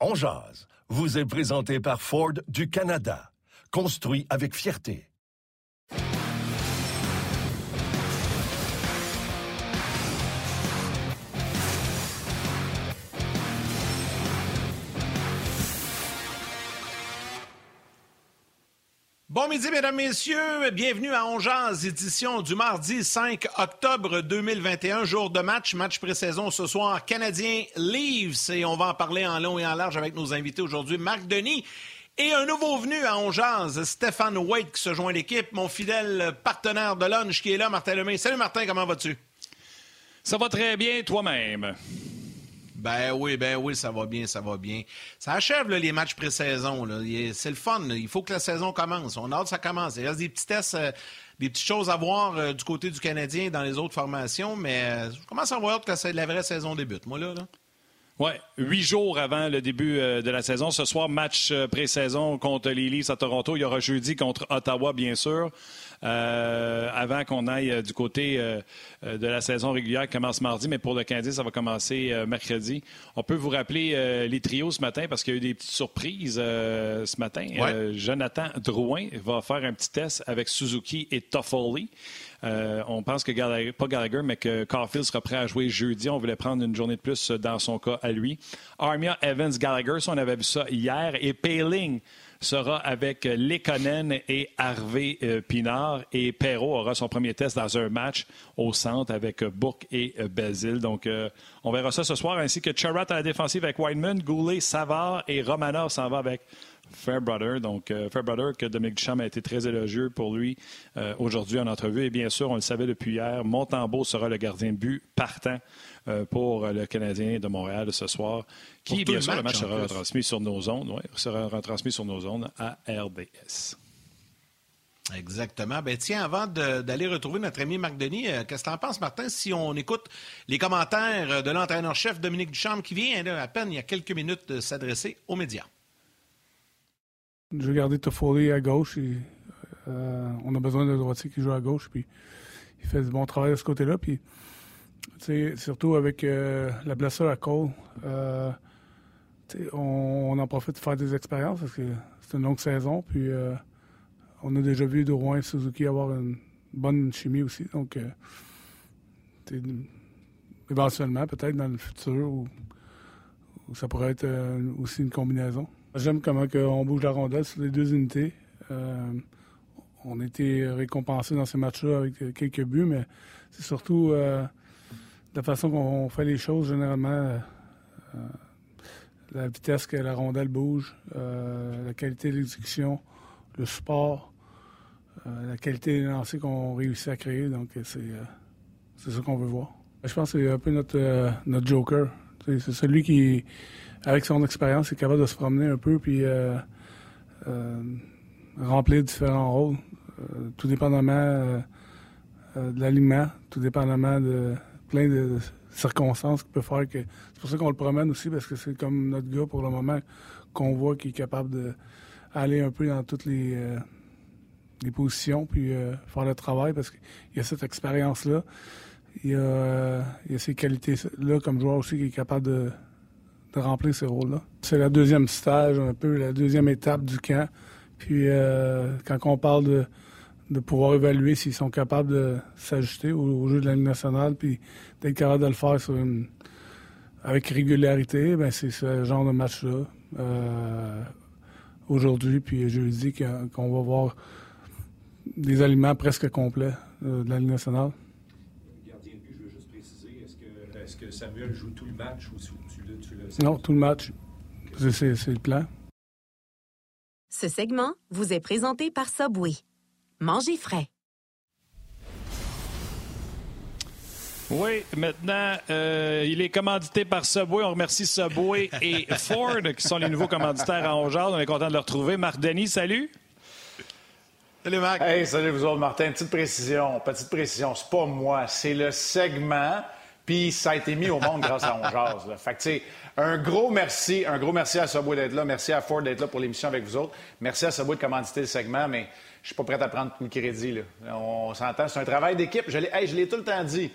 On jase vous est présenté par Ford du Canada. Construit avec fierté. Bon midi, mesdames, messieurs. Bienvenue à Ongeaz, édition du mardi 5 octobre 2021, jour de match, match pré-saison ce soir, Canadien Leaves. Et on va en parler en long et en large avec nos invités aujourd'hui, Marc Denis et un nouveau venu à Ongeaz, Stéphane White qui se joint à l'équipe, mon fidèle partenaire de lunch qui est là, Martin Lemay. Salut Martin, comment vas-tu? Ça va très bien, toi-même? Ben oui, ben oui, ça va bien, ça va bien. Ça achève les matchs pré-saison. C'est le fun. Il faut que la saison commence. On a hâte que ça commence. Il reste des petits tests, euh, des petites choses à voir euh, du côté du Canadien dans les autres formations, mais euh, je commence à voir que la vraie saison débute. Moi, là. là. Oui, huit jours avant le début de la saison. Ce soir, match pré-saison contre les à Toronto. Il y aura jeudi contre Ottawa, bien sûr. Euh, avant qu'on aille euh, du côté euh, de la saison régulière qui commence mardi, mais pour le Canadien, ça va commencer mercredi. On peut vous rappeler les trios ce matin parce qu'il y a eu des petites surprises ce matin. Jonathan Drouin va faire un petit test avec Suzuki et Toffoli. on pense que Gallagher, pas Gallagher, mais que Caulfield sera prêt à jouer jeudi. On voulait prendre une journée de plus dans son cas à lui. Armia Evans Gallagher, on avait vu ça hier. Et Payling sera avec Lekonen et Harvey euh, Pinard. Et Perrault aura son premier test dans un match au centre avec Bourque et Basile. Donc, euh, on verra ça ce soir, ainsi que Charat à la défensive avec Wideman, Goulet, Savard et Romanov s'en va avec Fairbrother. Donc, Fairbrother, que Dominique Duchamp a été très élogieux pour lui aujourd'hui en entrevue. Et bien sûr, on le savait depuis hier, Montembeau sera le gardien de but partant euh, pour le Canadien de Montréal ce soir, qui, bien sûr, le match sera retransmis sur nos ondes, ouais, sera retransmis sur nos ondes à RDS. Exactement. Ben tiens, avant d'aller retrouver notre ami Marc Denis, euh, qu'est-ce que tu en penses, Martin, si on écoute les commentaires de l'entraîneur-chef Dominique Duchamp qui vient à peine il y a quelques minutes de s'adresser aux médias? Je vais garder Toffoli à gauche. Euh, on a besoin de droitier qui joue à gauche. Puis il fait du bon travail de ce côté-là. Puis surtout avec euh, la blessure à Cole, euh, on, en profite de faire des expériences parce que c'est une longue saison. Puis on a déjà vu Drouin et Suzuki avoir une bonne chimie aussi. Donc, éventuellement, peut-être dans le futur, où, ça pourrait être aussi une combinaison. J'aime comment on bouge la rondelle sur les deux unités. on a été récompensé dans ces matchs-là avec quelques buts, mais c'est surtout la façon qu'on fait les choses, généralement, euh, euh, la vitesse que la rondelle bouge, euh, la qualité de l'exécution, le support, la qualité des lancers qu'on réussit à créer. Donc, c'est ça qu'on veut voir. Je pense que c'est un peu notre, notre joker. C'est celui qui, avec son expérience, est capable de se promener un peu puis remplir différents rôles, tout dépendamment de l'alignement, tout dépendamment de plein de circonstances qui peuvent faire que. C'est pour ça qu'on le promène aussi, parce que c'est comme notre gars pour le moment qu'on voit qui est capable d'aller un peu dans toutes les, euh, positions puis euh, faire le travail parce qu'il y a cette expérience-là. Il y, a, euh, ces qualités-là comme joueur aussi qui est capable de, remplir ces rôles-là. C'est la deuxième stage, un peu la deuxième étape du camp. Puis quand on parle de de pouvoir évaluer s'ils sont capables de s'ajuster au, jeu de la Ligue nationale, puis d'être capable de le faire avec régularité, ben c'est ce genre de match-là. Euh, aujourd'hui, puis jeudi, qu'on va voir des aliments presque complets euh, de la Ligue nationale. Gardien de but, je veux juste préciser, est-ce que, Samuel joue tout le match ou tu, tu, le Non, tout le match. C'est le plan. Ce segment vous est présenté par Subway. Mangez frais. Oui, maintenant, euh, il est commandité par Subway. On remercie Subway et Ford, qui sont les nouveaux commanditaires à Ongeard. On est content de le retrouver. Marc Denis, salut. Salut, Marc. Hey, salut vous autres, Martin. Petite précision, petite précision. C'est pas moi, c'est le segment. Puis ça a été mis au monde grâce à Ongeard. Fait que, un gros merci, un gros merci à Subway d'être là. Merci à Ford d'être là pour l'émission avec vous autres. Merci à Subway de commanditer le segment, mais je suis pas prêt à prendre tout le crédit. Là. On s'entend, c'est un travail d'équipe. Je l'ai tout le temps dit.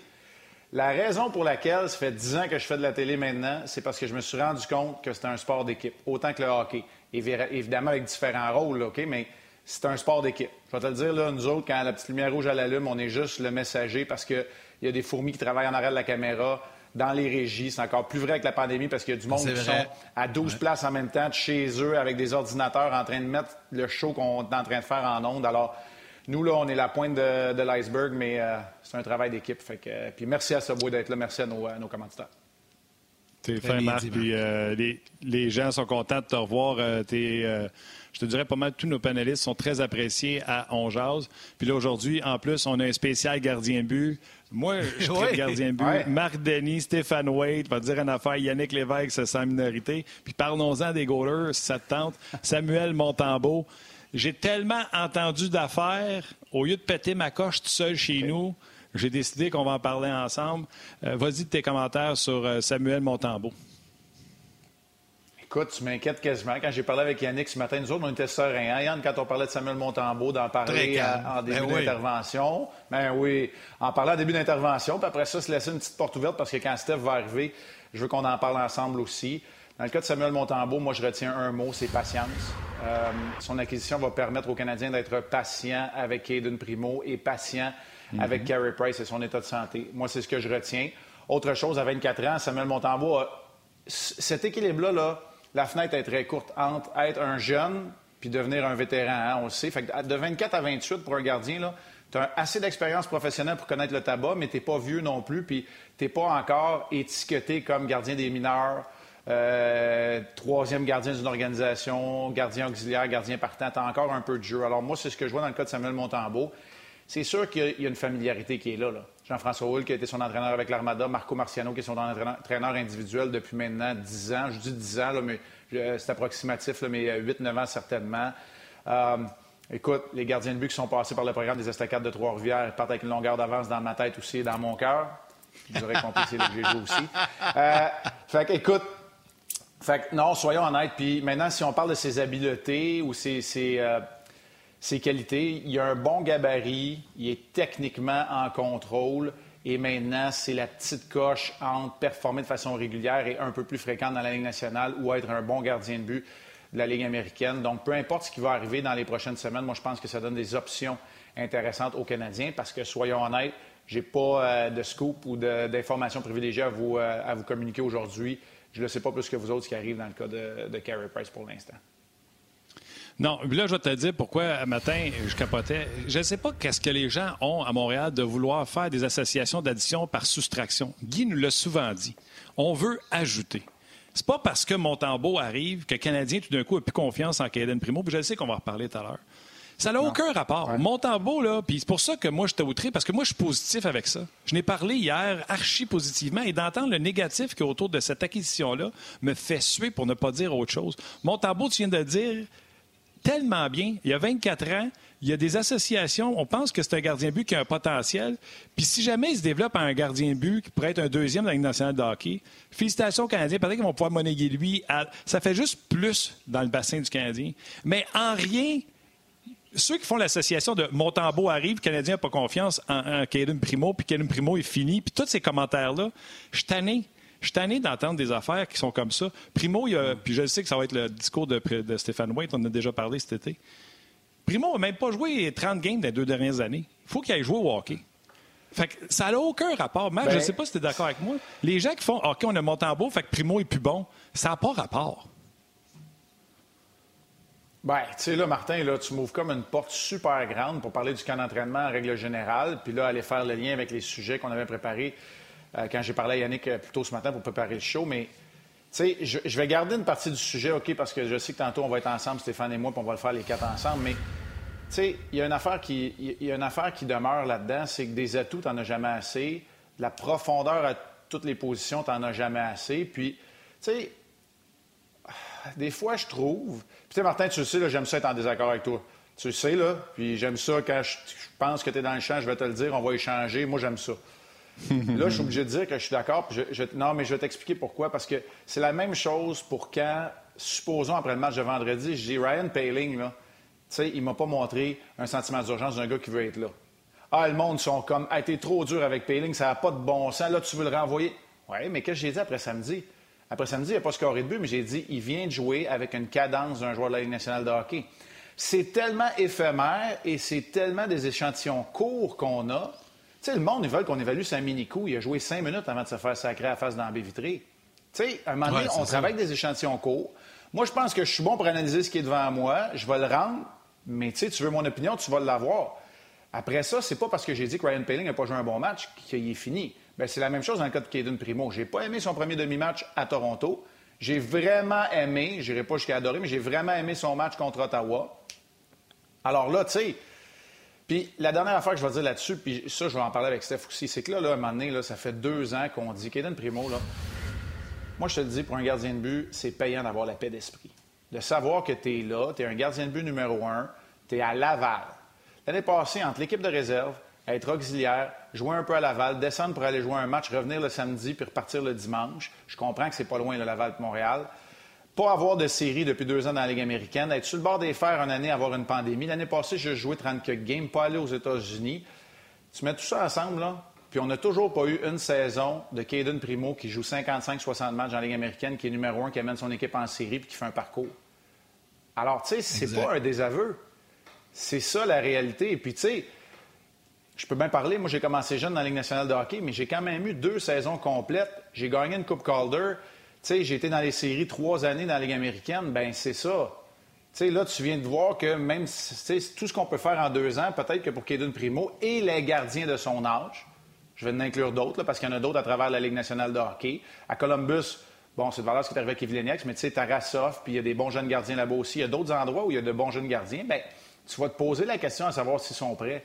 La raison pour laquelle ça fait 10 ans que je fais de la télé maintenant, c'est parce que je me suis rendu compte que c'était un sport d'équipe, autant que le hockey. Évidemment avec différents rôles, OK, mais c'est un sport d'équipe. Je vais te le dire, là, nous autres, quand la petite lumière rouge à l'allume, on est juste le messager parce qu'il y a des fourmis qui travaillent en arrière de la caméra, dans les régies. C'est encore plus vrai avec la pandémie parce qu'il y a du monde qui sont à 12 places en même temps de chez eux avec des ordinateurs en train de mettre le show qu'on est en train de faire en ondes. Alors, nous, là, on est la pointe de, l'iceberg, mais euh, c'est un travail d'équipe. Fait que, puis merci à Subway d'être là. Merci à nos, à nos commanditaires. T'es fin, Marc. Puis euh, les, les, gens sont contents de te revoir. Euh, je te dirais pas mal, tous nos panélistes sont très appréciés à On Puis là, aujourd'hui, en plus, on a un spécial gardien but. Moi, je suis ouais. gardien but. Marc Denis, Stéphane Wade, va dire une affaire, Yannick Lévesque, c'est sans minorité. Puis parlons-en des goalers, ça te tente. Samuel Montembeau. J'ai tellement entendu d'affaires, au lieu de péter ma coche tout seul chez nous, j'ai décidé qu'on va en parler ensemble. Euh, vas-y de tes commentaires sur euh, Samuel Montembeau. Écoute, tu m'inquiètes quasiment. Quand j'ai parlé avec Yannick ce matin, nous autres, on était sereins. Hein, Yann, quand on parlait de Samuel Montembeau, d'en parler en, début ben d'intervention. Ben oui, en parlant en début d'intervention, puis après ça, se laisser une petite porte ouverte parce que quand Steph va arriver, je veux qu'on en parle ensemble aussi. Dans le cas de Samuel Montembeau, moi, je retiens un mot, c'est patience. Euh, son acquisition va permettre aux Canadiens d'être patient avec Aiden Primo et patient mhm. avec Carey Price et son état de santé. Moi, c'est ce que je retiens. Autre chose, à 24 ans, Samuel Montembeau cet équilibre-là, là, la fenêtre est très courte entre être un jeune puis devenir un vétéran, hein, on le sait. De 24 à 28 pour un gardien, tu as assez d'expérience professionnelle pour connaître le tabac, mais tu n'es pas vieux non plus, puis tu n'es pas encore étiqueté comme gardien des mineurs, euh, troisième gardien d'une organisation, gardien auxiliaire, gardien partant, tu encore un peu de jeu. Alors moi, c'est ce que je vois dans le cas de Samuel Montembeau. C'est sûr qu'il y a une familiarité qui est là. Jean-François Hull, qui a été son entraîneur avec l'Armada, Marco Marciano, qui est son entraîneur individuel depuis maintenant 10 ans. Je dis 10 ans, mais c'est approximatif, mais 8-9 ans certainement. Euh, écoute, les gardiens de but qui sont passés par le programme des Estacades de Trois-Rivières partent avec une longueur d'avance dans ma tête aussi et dans mon cœur. Vous aurez compris, c'est là que j'ai aussi. Euh, fait écoute, fait non, soyons honnêtes. Puis maintenant, si on parle de ses habiletés ou ses, euh, ses, qualités, il a un bon gabarit, il est techniquement en contrôle. Et maintenant, c'est la petite coche entre performer de façon régulière et un peu plus fréquente dans la Ligue nationale ou être un bon gardien de but de la Ligue américaine. Donc, peu importe ce qui va arriver dans les prochaines semaines, moi, je pense que ça donne des options intéressantes aux Canadiens parce que, soyons honnêtes, je n'ai pas euh, de scoop ou d'informations privilégiées à vous, euh, à vous communiquer aujourd'hui je ne le sais pas plus que vous autres ce qui arrive dans le cas de, de Carey Price pour l'instant. Non, là, je vais te dire pourquoi, matin, je capotais. Je ne sais pas qu'est-ce que les gens ont à Montréal de vouloir faire des associations d'addition par soustraction. Guy nous l'a souvent dit. On veut ajouter. C'est pas parce que Montembeau arrive que le Canadien, tout d'un coup, a plus confiance en Caden Primo. Puis je sais qu'on va en reparler tout à l'heure. Ça n'a aucun rapport. Ouais. Montembeau, là, puis c'est pour ça que moi, je outré, parce que moi, je suis positif avec ça. Je n'ai parlé hier archi positivement et d'entendre le négatif qui est autour de cette acquisition-là me fait suer pour ne pas dire autre chose. Montembeau, tu viens de dire tellement bien. Il y a 24 ans, il y a des associations, on pense que c'est un gardien but qui a un potentiel. Puis si jamais il se développe un gardien but qui pourrait être un deuxième dans la Ligue nationale de hockey, félicitations aux Canadiens. Peut-être qu'ils vont pouvoir monnayer lui. Ça fait juste plus dans le bassin du Canadien. Mais en rien, ceux qui font l'association de Montembeau arrive, le Canadien n'a pas confiance en, en Primo, puis Kaden Primo est fini, puis tous ces commentaires-là, je suis. Je suis tanné d'entendre des affaires qui sont comme ça. Primo, il a, puis je sais que ça va être le discours de, Stéphane White, on en a déjà parlé cet été. Primo n'a même pas joué 30 games dans les deux dernières années. Il faut qu'il aille jouer au hockey. Fait que ça n'a aucun rapport. Même, je ne ben sais pas si tu es d'accord avec moi. Les gens qui font OK, on a Montembeau, fait que Primo est plus bon, ça n'a pas rapport. Bien, tu sais, là, Martin, là, tu m'ouvres comme une porte super grande pour parler du camp d'entraînement en règle générale, puis là, aller faire le lien avec les sujets qu'on avait préparés euh, quand j'ai parlé à Yannick euh, plus tôt ce matin pour préparer le show. Mais, sais, je, vais garder une partie du sujet, OK, parce que je sais que tantôt, on va être ensemble, Stéphane et moi, puis on va le faire les quatre ensemble. Mais, il y a une affaire qui, y a une affaire qui demeure là-dedans, c'est que des atouts, tu n'en as jamais assez. la profondeur à toutes les positions, tu n'en as jamais assez. Puis, tu sais, des fois, je trouve. Puis, tu Martin, tu le sais, j'aime ça être en désaccord avec toi. Tu le sais, là. Puis, j'aime ça quand je, pense que tu es dans le champ, je vais te le dire, on va échanger. Moi, j'aime ça. là, je suis obligé de dire que je suis d'accord. non, mais je vais t'expliquer pourquoi. Parce que c'est la même chose pour quand, supposons après le match de vendredi, je dis Ryan Paling, là, tu sais, il m'a pas montré un sentiment d'urgence d'un gars qui veut être là. Ah, le monde sont comme, a été trop dur avec Paling, ça n'a pas de bon sens. Là, tu veux le renvoyer. Oui, mais qu'est-ce que j'ai dit après samedi? Après samedi, il n'a pas scoré de but, mais j'ai dit, il vient de jouer avec une cadence d'un joueur de la Ligue nationale de hockey. C'est tellement éphémère et c'est tellement des échantillons courts qu'on a. Tu sais, le monde, ils veulent qu'on évalue sa mini-coup. Il a joué cinq minutes avant de se faire sacrer à la face dans la baie vitrée. Tu sais, à un moment donné, on travaille avec des échantillons courts. Moi, je pense que je suis bon pour analyser ce qui est devant moi. Je vais le rendre, mais tu sais, tu veux mon opinion, tu vas l'avoir. Après ça, c'est pas parce que j'ai dit que Ryan Paling n'a pas joué un bon match qu'il est fini. Bien, c'est la même chose dans le cas de Caden Primo. J'ai pas aimé son premier demi-match à Toronto. J'ai vraiment aimé, je n'irai pas jusqu'à adorer, mais j'ai vraiment aimé son match contre Ottawa. Alors là, tu sais, puis la dernière affaire que je vais dire là-dessus, puis ça, je vais en parler avec Steph aussi, c'est que là, là, à un moment donné, ça fait deux ans qu'on dit Caden Primo, là, moi, je te le dis, pour un gardien de but, c'est payant d'avoir la paix d'esprit. De savoir que tu es là, tu es un gardien de but numéro un, tu es à Laval. L'année passée, entre l'équipe de réserve, être auxiliaire, jouer un peu à Laval, descendre pour aller jouer un match, revenir le samedi puis repartir le dimanche. Je comprends que c'est pas loin de Laval de Montréal. Pas avoir de série depuis deux ans dans la Ligue américaine, être sur le bord des fers une année, avoir une pandémie. L'année passée, j'ai joué 34 games, pas aller aux États-Unis. Tu mets tout ça ensemble, là, puis on n'a toujours pas eu une saison de Caden Primo qui joue 55-60 matchs dans la Ligue américaine, qui est numéro un, qui amène son équipe en série puis qui fait un parcours. Alors, tu sais, c'est pas un désaveu. C'est ça la réalité. Et puis, tu sais, je peux bien parler. Moi, j'ai commencé jeune dans la Ligue nationale de hockey, mais j'ai quand même eu deux saisons complètes. J'ai gagné une Coupe Calder. Sais, j'ai été dans les séries trois années dans la Ligue américaine. Ben c'est ça. Tu sais, là, tu viens de voir que même tout ce qu'on peut faire en deux ans, peut-être que pour Kaden Primo et les gardiens de son âge, je vais en inclure d'autres, parce qu'il y en a d'autres à travers la Ligue nationale de hockey. À Columbus, bon, c'est de valeur ce qui est arrivé avec Evelyniak, mais tu sais, Tarasov, puis il y a des bons jeunes gardiens là-bas aussi. Il y a d'autres endroits où il y a de bons jeunes gardiens. Bien, tu vas te poser la question à savoir s'ils sont prêts.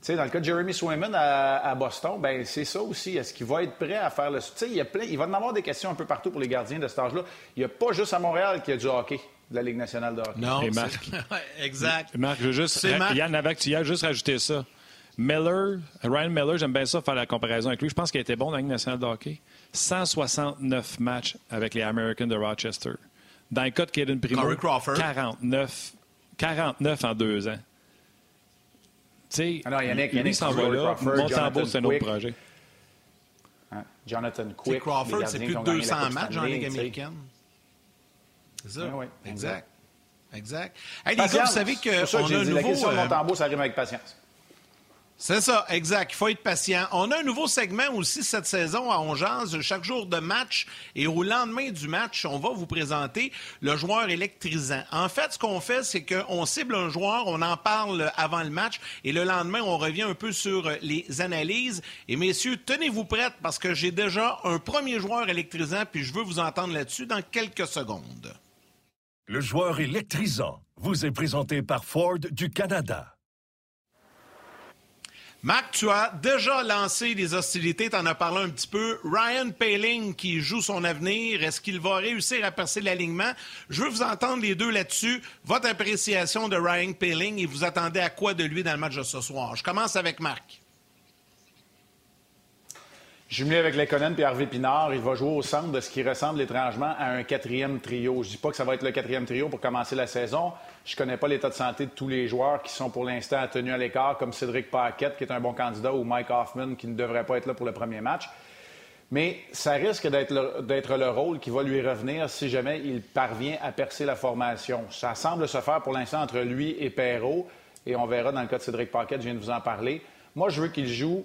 Tu sais, dans le cas de Jeremy Swayman à, Boston, ben c'est ça aussi. Est-ce qu'il va être prêt à faire le. Tu sais, il, y a plein... il va en avoir des questions un peu partout pour les gardiens de cet âge-là. Il n'y a pas juste à Montréal qu'il y a du hockey, de la Ligue nationale de hockey. Non, Marc. exact. Marc, je veux juste. Yann, avec, tu y as juste rajouté ça. Miller, Ryan Miller, j'aime bien ça faire la comparaison avec lui. Je pense qu'il était bon dans la Ligue nationale de hockey. 169 matchs avec les Americans de Rochester. Dans le cas de Caden Primo, 49 49 en deux ans. Sais, ah Yannick, Yannick s'en va là. Montembeau, c'est un autre projet. Hein? Jonathan Quick. Crawford, c'est plus de 200 matchs en Ligue américaine. C'est ça. Oui, exact. Exact. Hey, les gars, vous savez que. C'est ça que j'ai dit. La question euh, Montembeau, ça rime avec patience. C'est ça, exact. Il faut être patient. On a un nouveau segment aussi cette saison à Ongeance, chaque jour de match. Et au lendemain du match, on va vous présenter le joueur électrisant. En fait, ce qu'on fait, c'est qu'on cible un joueur, on en parle avant le match. Et le lendemain, on revient un peu sur les analyses. Et messieurs, tenez-vous prêts parce que j'ai déjà un premier joueur électrisant, puis je veux vous entendre là-dessus dans quelques secondes. Le joueur électrisant vous est présenté par Ford du Canada. Marc, tu as déjà lancé des hostilités, tu en as parlé un petit peu. Ryan Paling qui joue son avenir, est-ce qu'il va réussir à percer l'alignement? Je veux vous entendre les deux là-dessus. Votre appréciation de Ryan Paling et vous attendez à quoi de lui dans le match de ce soir? Je commence avec Marc. Jumelé avec Lekonen et Harvey Pinard, il va jouer au centre de ce qui ressemble étrangement à un quatrième trio. Je dis pas que ça va être le quatrième trio pour commencer la saison. Je connais pas l'état de santé de tous les joueurs qui sont pour l'instant tenus à l'écart, comme Cédric Paquette, qui est un bon candidat, ou Mike Hoffman, qui ne devrait pas être là pour le premier match. Mais ça risque d'être le, rôle qui va lui revenir si jamais il parvient à percer la formation. Ça semble se faire pour l'instant entre lui et Perrault, et on verra dans le cas de Cédric Paquette, je viens de vous en parler. Moi, je veux qu'il joue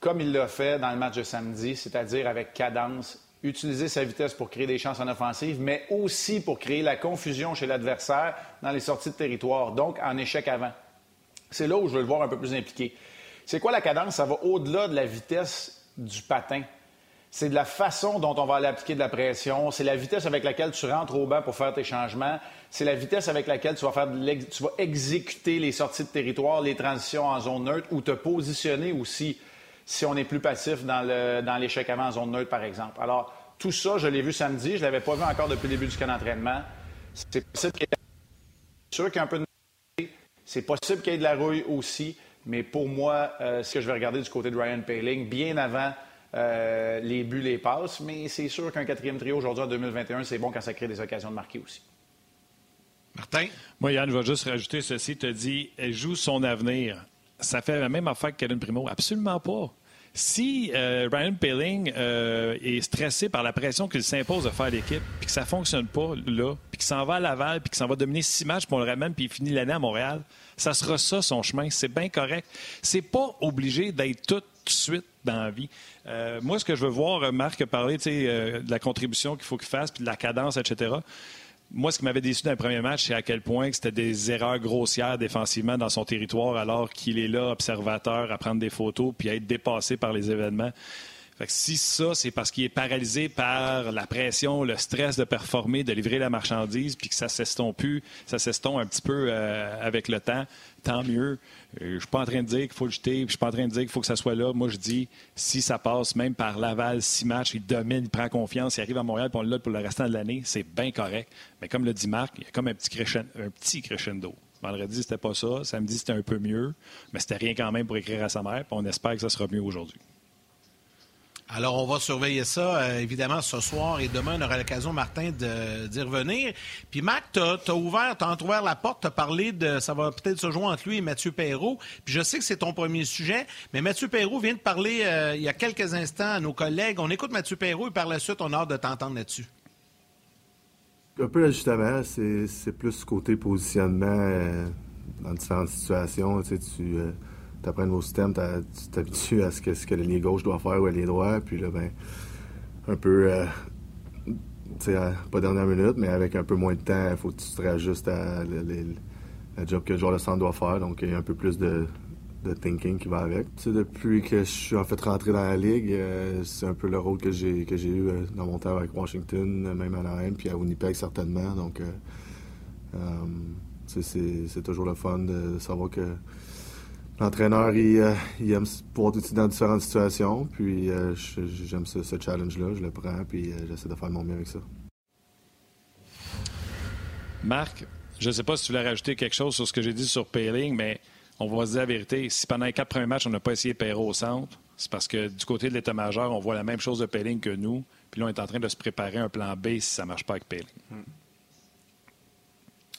comme il l'a fait dans le match de samedi, c'est-à-dire avec cadence, utiliser sa vitesse pour créer des chances en offensive, mais aussi pour créer la confusion chez l'adversaire dans les sorties de territoire, donc en échec avant. C'est là où je veux le voir un peu plus impliqué. C'est quoi la cadence? Ça va au-delà de la vitesse du patin. C'est de la façon dont on va aller appliquer de la pression. C'est la vitesse avec laquelle tu rentres au banc pour faire tes changements. C'est la vitesse avec laquelle tu vas, faire tu vas exécuter les sorties de territoire, les transitions en zone neutre ou te positionner aussi si on est plus passif dans, le, dans l'échec avant en zone neutre, par exemple. Alors, tout ça, je l'ai vu samedi. Je ne l'avais pas vu encore depuis le début du camp d'entraînement. C'est possible qu'il y ait... sûr qu'il y a un peu de... C'est possible qu'il y ait de la rouille aussi. Mais pour moi, euh, ce que je vais regarder du côté de Ryan Paling, bien avant euh, les buts, les passes, mais c'est sûr qu'un quatrième trio aujourd'hui en 2021, c'est bon quand ça crée des occasions de marquer aussi. Martin? Moi, Yann, je vais juste rajouter ceci. Tu as dit, elle joue son avenir. Ça fait la même affaire que Kevin Primo. Absolument pas. Si euh, Ryan Paling est stressé par la pression qu'il s'impose de faire l'équipe, puis que ça ne fonctionne pas là, puis qu'il s'en va à Laval, puis qu'il s'en va dominer six matchs, pour le ramène, puis il finit l'année à Montréal, ça sera ça son chemin. C'est bien correct. C'est pas obligé d'être tout de suite dans la vie. Euh, moi, ce que je veux voir, euh, Marc euh, de la contribution qu'il faut qu'il fasse, puis de la cadence, etc. Moi, ce qui m'avait déçu dans le premier match, c'est à quel point c'était des erreurs grossières défensivement dans son territoire, alors qu'il est là, observateur, à prendre des photos, puis à être dépassé par les événements si ça, c'est parce qu'il est paralysé par la pression, le stress de performer, de livrer la marchandise, puis que ça s'estompe ça s'estompe un petit peu euh, avec le temps, tant mieux. Euh, je suis pas en train de dire qu'il faut le jeter, je suis pas en train de dire qu'il faut que ça soit là. Moi, je dis, si ça passe même par Laval, six matchs, il domine, il prend confiance, il arrive à Montréal, puis on l'a pour le restant de l'année, c'est bien correct. Mais comme le dit Marc, il y a comme un petit crescendo. Un petit crescendo. Vendredi, c'était pas ça. Samedi, c'était un peu mieux. Mais c'était rien quand même pour écrire à sa mère. Puis on espère que ça sera mieux aujourd'hui. Alors, on va surveiller ça, euh, évidemment, ce soir et demain, on aura l'occasion, Martin, d'y revenir. Puis, Mac, tu as, ouvert, as entrouvert la porte, tu as parlé de. Ça va peut-être se jouer entre lui et Mathieu Perrault. Puis, je sais que c'est ton premier sujet, mais Mathieu Perrault vient de parler euh, il y a quelques instants à nos collègues. On écoute Mathieu Perrault et par la suite, on a hâte de t'entendre là-dessus. Un peu l'ajustement, c'est plus côté positionnement euh, dans différentes situations. Tu tu tu apprends un nouveau système, tu t'habitues à ce que, ce que gauche doit faire ou l'ailier droit. Puis là, ben, un peu, euh, tu pas dernière minute, mais avec un peu moins de temps, il faut que tu te réajustes à la job que le joueur de centre doit faire. Donc, il y a un peu plus de, thinking qui va avec. Depuis que je suis en fait rentré dans la ligue, euh, c'est un peu le rôle que j'ai eu euh, dans mon temps avec Washington, même à Anaheim, puis à Winnipeg certainement. Donc, c'est toujours le fun de savoir que L'entraîneur, euh, il, aime pouvoir tout dans différentes situations. Puis euh, j'aime ce, challenge-là, je le prends, puis euh, j'essaie de faire mon mieux avec ça. Marc, je ne sais pas si tu voulais rajouter quelque chose sur ce que j'ai dit sur Payling, mais on va se dire la vérité. Si pendant les quatre premiers matchs, on n'a pas essayé Perrault au centre, c'est parce que du côté de l'état-major, on voit la même chose de Payling que nous. Puis là, on est en train de se préparer un plan B si ça ne marche pas avec Payling. Hmm.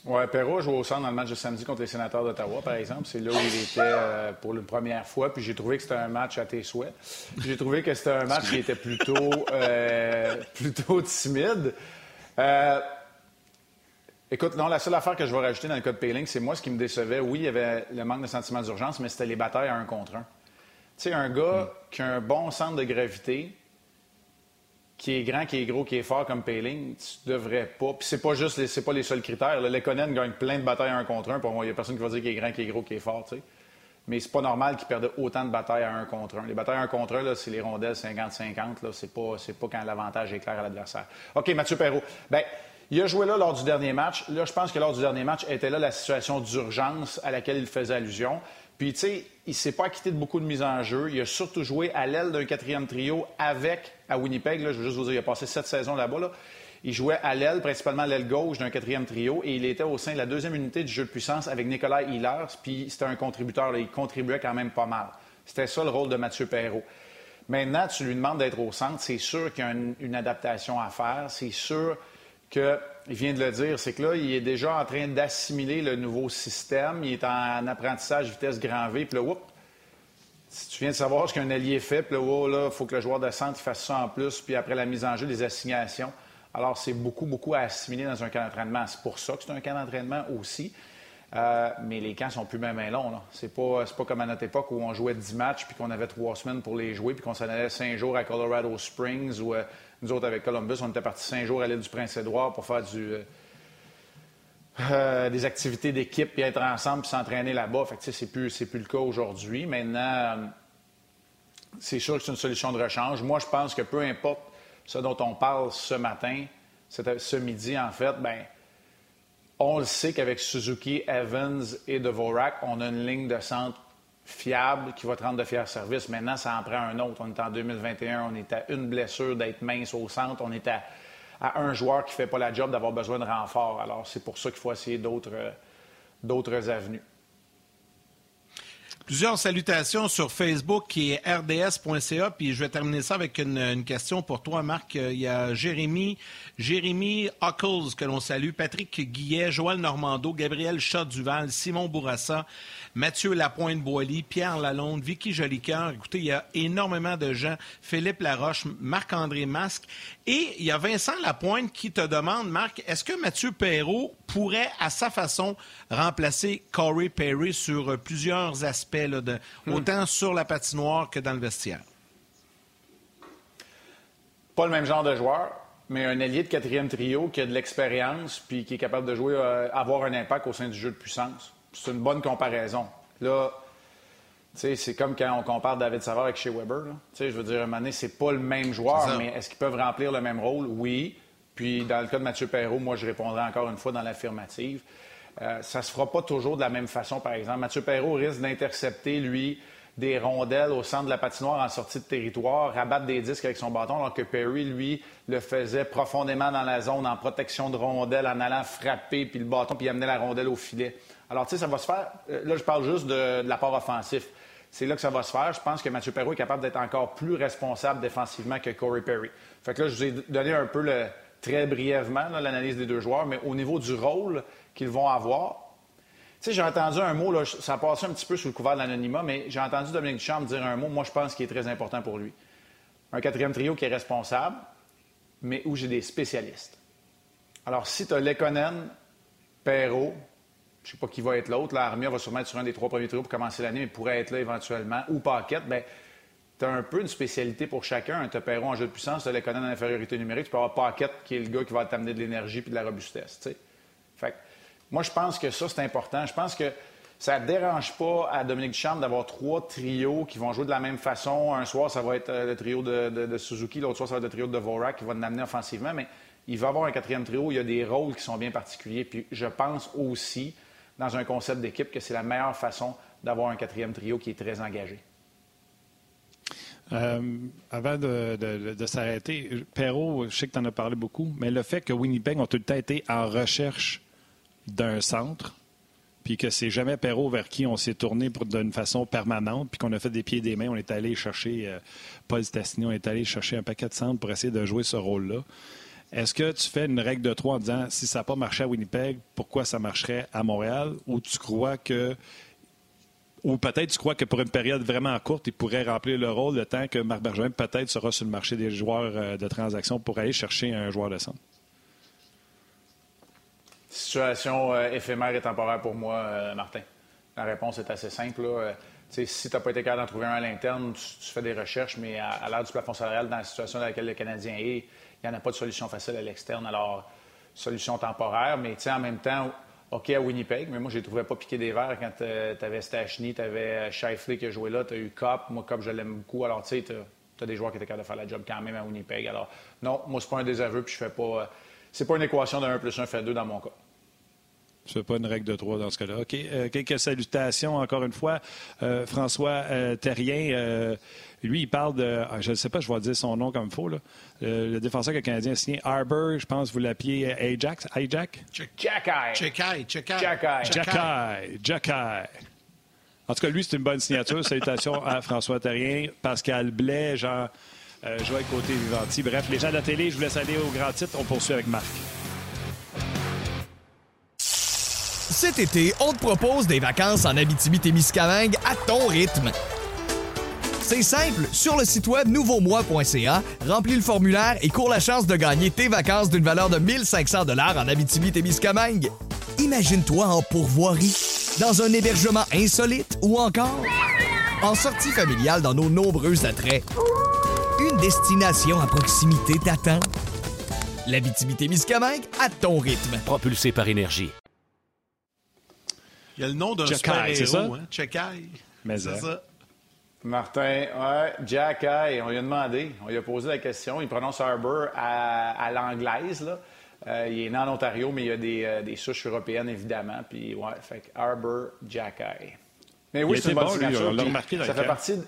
Oui, Perrault joue au centre dans le match de samedi contre les sénateurs d'Ottawa, par exemple. C'est là où il était euh, pour la première fois. Puis j'ai trouvé que c'était un match à tes souhaits. J'ai trouvé que c'était un match qui était plutôt, euh, plutôt timide. Euh, écoute, non, la seule affaire que je vais rajouter dans le cas de c'est moi ce qui me décevait. Oui, il y avait le manque de sentiment d'urgence, mais c'était les batailles à un contre un. Tu sais, un gars qui a un bon centre de gravité, qui est grand, qui est gros, qui est fort comme Payling, tu devrais pas. Puis c'est pas juste, c'est pas les seuls critères. Le Lekonen gagne plein de batailles un contre un. Pour moi, il y a personne qui va dire qu'il est grand, qu'il est gros, qu'il est fort, tu sais. Mais c'est pas normal qu'il perde autant de batailles à un contre un. Les batailles à un contre un, c'est les rondelles 50-50. C'est pas, pas quand l'avantage est clair à l'adversaire. OK, Mathieu Perrault. Bien, il a joué là lors du dernier match. Là, je pense que lors du dernier match était là la situation d'urgence à laquelle il faisait allusion. Puis, tu sais, il s'est pas acquitté de beaucoup de mises en jeu. Il a surtout joué à l'aile d'un quatrième trio avec, à Winnipeg, je veux juste vous dire, il a passé sept saisons là-bas. Il jouait à l'aile, principalement l'aile gauche d'un quatrième trio, et il était au sein de la deuxième unité du jeu de puissance avec Nicolas Hillers, puis c'était un contributeur. il contribuait quand même pas mal. C'était ça le rôle de Mathieu Perrault. Maintenant, tu lui demandes d'être au centre, c'est sûr qu'il y a une adaptation à faire, c'est sûr que il vient de le dire, c'est que là, il est déjà en train d'assimiler le nouveau système. Il est en apprentissage vitesse grand V. Puis là, oups, si tu viens de savoir ce qu'un allié fait, puis là, là, il faut que le joueur de centre fasse ça en plus. Puis après la mise en jeu, des assignations. Alors, c'est beaucoup, beaucoup à assimiler dans un camp d'entraînement. C'est pour ça que c'est un camp d'entraînement aussi. Euh, mais les camps sont plus même longs. C'est pas, pas comme à notre époque où on jouait 10 matchs puis qu'on avait trois semaines pour les jouer puis qu'on s'en allait cinq jours à Colorado Springs ou euh, nous autres, avec Columbus, on était partis cinq jours à l'île du Prince-Édouard pour faire du, euh, euh, des activités d'équipe, puis être ensemble, puis s'entraîner là-bas. Fait que, c'est plus, c'est plus le cas aujourd'hui. Maintenant, euh, c'est sûr que c'est une solution de rechange. Moi, je pense que peu importe ce dont on parle ce matin, ce midi, en fait, ben on le sait qu'avec Suzuki, Evans et Devorak, on a une ligne de centre fiable, qui va te rendre de fiers services. Maintenant, ça en prend un autre. On est en 2021, on est à une blessure d'être mince au centre, on est à, un joueur qui ne fait pas la job d'avoir besoin de renfort. Alors, c'est pour ça qu'il faut essayer d'autres, d'autres avenues. Plusieurs salutations sur Facebook qui est rds.ca. Puis je vais terminer ça avec une, question pour toi, Marc. Il y a Jérémy, Jérémy Huckles que l'on salue, Patrick Guillet, Joël Normando, Gabriel Chat-Duval, Simon Bourassa, Mathieu Lapointe-Boily, Pierre Lalonde, Vicky Jolicoeur. Écoutez, il y a énormément de gens. Philippe Laroche, Marc-André Masque. Et il y a Vincent Lapointe qui te demande, Marc, est-ce que Mathieu Perrault pourrait, à sa façon, remplacer Corey Perry sur plusieurs aspects, de, hmm. autant sur la patinoire que dans le vestiaire? Pas le même genre de joueur, mais un allié de quatrième trio qui a de l'expérience puis qui est capable de jouer, euh, avoir un impact au sein du jeu de puissance c'est une bonne comparaison. Là, c'est comme quand on compare David Savard avec Shea Weber. Je veux dire, à un moment donné, c'est pas le même joueur, mais est-ce qu'ils peuvent remplir le même rôle? Oui. Puis, dans le cas de Mathieu Perrault, moi, je répondrai encore une fois dans l'affirmative. Euh, ça se fera pas toujours de la même façon, par exemple. Mathieu Perrault risque d'intercepter, lui, des rondelles au centre de la patinoire en sortie de territoire, rabattre des disques avec son bâton, alors que Perry, lui, le faisait profondément dans la zone, en protection de rondelles, en allant frapper, puis le bâton, puis amener la rondelle au filet. Alors, tu sais, ça va se faire. Euh, là, je parle juste de, l'apport offensif. C'est là que ça va se faire. Je pense que Mathieu Perrault est capable d'être encore plus responsable défensivement que Corey Perry. Fait que là, je vous ai donné un peu très brièvement l'analyse des deux joueurs, mais au niveau du rôle qu'ils vont avoir, tu sais, j'ai entendu un mot, là, ça a passé un petit peu sous le couvert de l'anonymat, mais j'ai entendu Dominique Duchamp dire un mot, moi, je pense qui est très important pour lui. Un quatrième trio qui est responsable, mais où j'ai des spécialistes. Alors, si tu as Lekonen, Perrault, je ne sais pas qui va être l'autre. L'armée va sûrement être sur un des trois premiers trios pour commencer l'année, mais pourrait être là éventuellement. Ou Paquette, bien, tu as un peu une spécialité pour chacun. As Perron en jeu de puissance, tu as l'économie en infériorité numérique, tu peux avoir Paquette qui est le gars qui va t'amener de l'énergie et de la robustesse. Fait moi, je pense que ça, c'est important. Je pense que ça ne dérange pas à Dominique Duchamp d'avoir trois trios qui vont jouer de la même façon. Un soir, ça va être euh, le trio de, Suzuki, l'autre soir, ça va être le trio de Vorak qui va l'amener offensivement, mais il va avoir un quatrième trio il y a des rôles qui sont bien particuliers. Puis je pense aussi dans un concept d'équipe que c'est la meilleure façon d'avoir un quatrième trio qui est très engagé. Euh, avant de, s'arrêter, Perrault, je sais que tu en as parlé beaucoup, mais le fait que Winnipeg ont tout le temps été en recherche d'un centre, puis que c'est jamais Perrault vers qui on s'est tourné d'une façon permanente, puis qu'on a fait des pieds et des mains, on est allé chercher euh, Paul Stastny, on est allé chercher un paquet de centres pour essayer de jouer ce rôle-là. Est-ce que tu fais une règle de trois en disant si ça n'a pas marché à Winnipeg, pourquoi ça marcherait à Montréal? Ou tu crois que. Ou peut-être tu crois que pour une période vraiment courte, il pourrait remplir le rôle le temps que Marc Bergevin peut-être sera sur le marché des joueurs euh, de transaction pour aller chercher un joueur de centre? Situation euh, éphémère et temporaire pour moi, euh, Martin. La réponse est assez simple. si tu n'as pas été capable d'en trouver un à l'interne, tu, fais des recherches, mais à, à l'heure du plafond salarial, dans la situation dans laquelle le Canadien est, il n'y en a pas de solution facile à l'externe. Alors, solution temporaire, mais en même temps, OK à Winnipeg, mais moi, je ne trouvais pas piquer des verres quand euh, tu avais Stachny, tu avais Shifley qui a joué là, tu as eu Cop. Moi, Cop, je l'aime beaucoup. Alors, tu sais, tu as, des joueurs qui étaient capables de faire la job quand même à Winnipeg. Alors, non, moi, c'est pas un désaveu, puis je fais pas. Euh, c'est pas une équation de 1 plus 1 fait 2 dans mon cas. Ce n'est pas une règle de trois dans ce cas-là. OK. Euh, quelques salutations encore une fois. François Terrien lui, il parle de. Ah, je ne sais pas, je vais dire son nom comme il faut. Là. le défenseur canadien a signé Arbor, je pense, vous l'appelez Ajax. Ajax? Jackeye. Jackeye. Jackeye. Jackeye. En tout cas, lui, c'est une bonne signature. Salutations à François Terrien, Pascal Blais, Jean euh, Joël Côté-Vivanti. Bref, les gens de la télé, je vous laisse aller au grand titre. On poursuit avec Marc. Cet été, on te propose des vacances en Abitibi-Témiscamingue à ton rythme. C'est simple, sur le site web nouveaumois.ca, remplis le formulaire et cours la chance de gagner tes vacances d'une valeur de 1500 dollars en Abitibi-Témiscamingue. Imagine-toi en pourvoirie, dans un hébergement insolite ou encore en sortie familiale dans nos nombreux attraits. Une destination à proximité t'attend. L'Abitibi-Témiscamingue à ton rythme. Propulsé par énergie. Il y a le nom d'un super-héros, hein? Chekai. Mais c'est ça. Martin, ouais, Jack on lui a demandé, on lui a posé la question. Il prononce Harbour à, l'anglaise. Là. Euh, il est né en Ontario, mais il y a des, euh, des souches européennes, évidemment. Puis, ouais, fait Harbour Jack Mais oui, c'est une bonne signature. On l'a remarqué dans ça fait partie. De...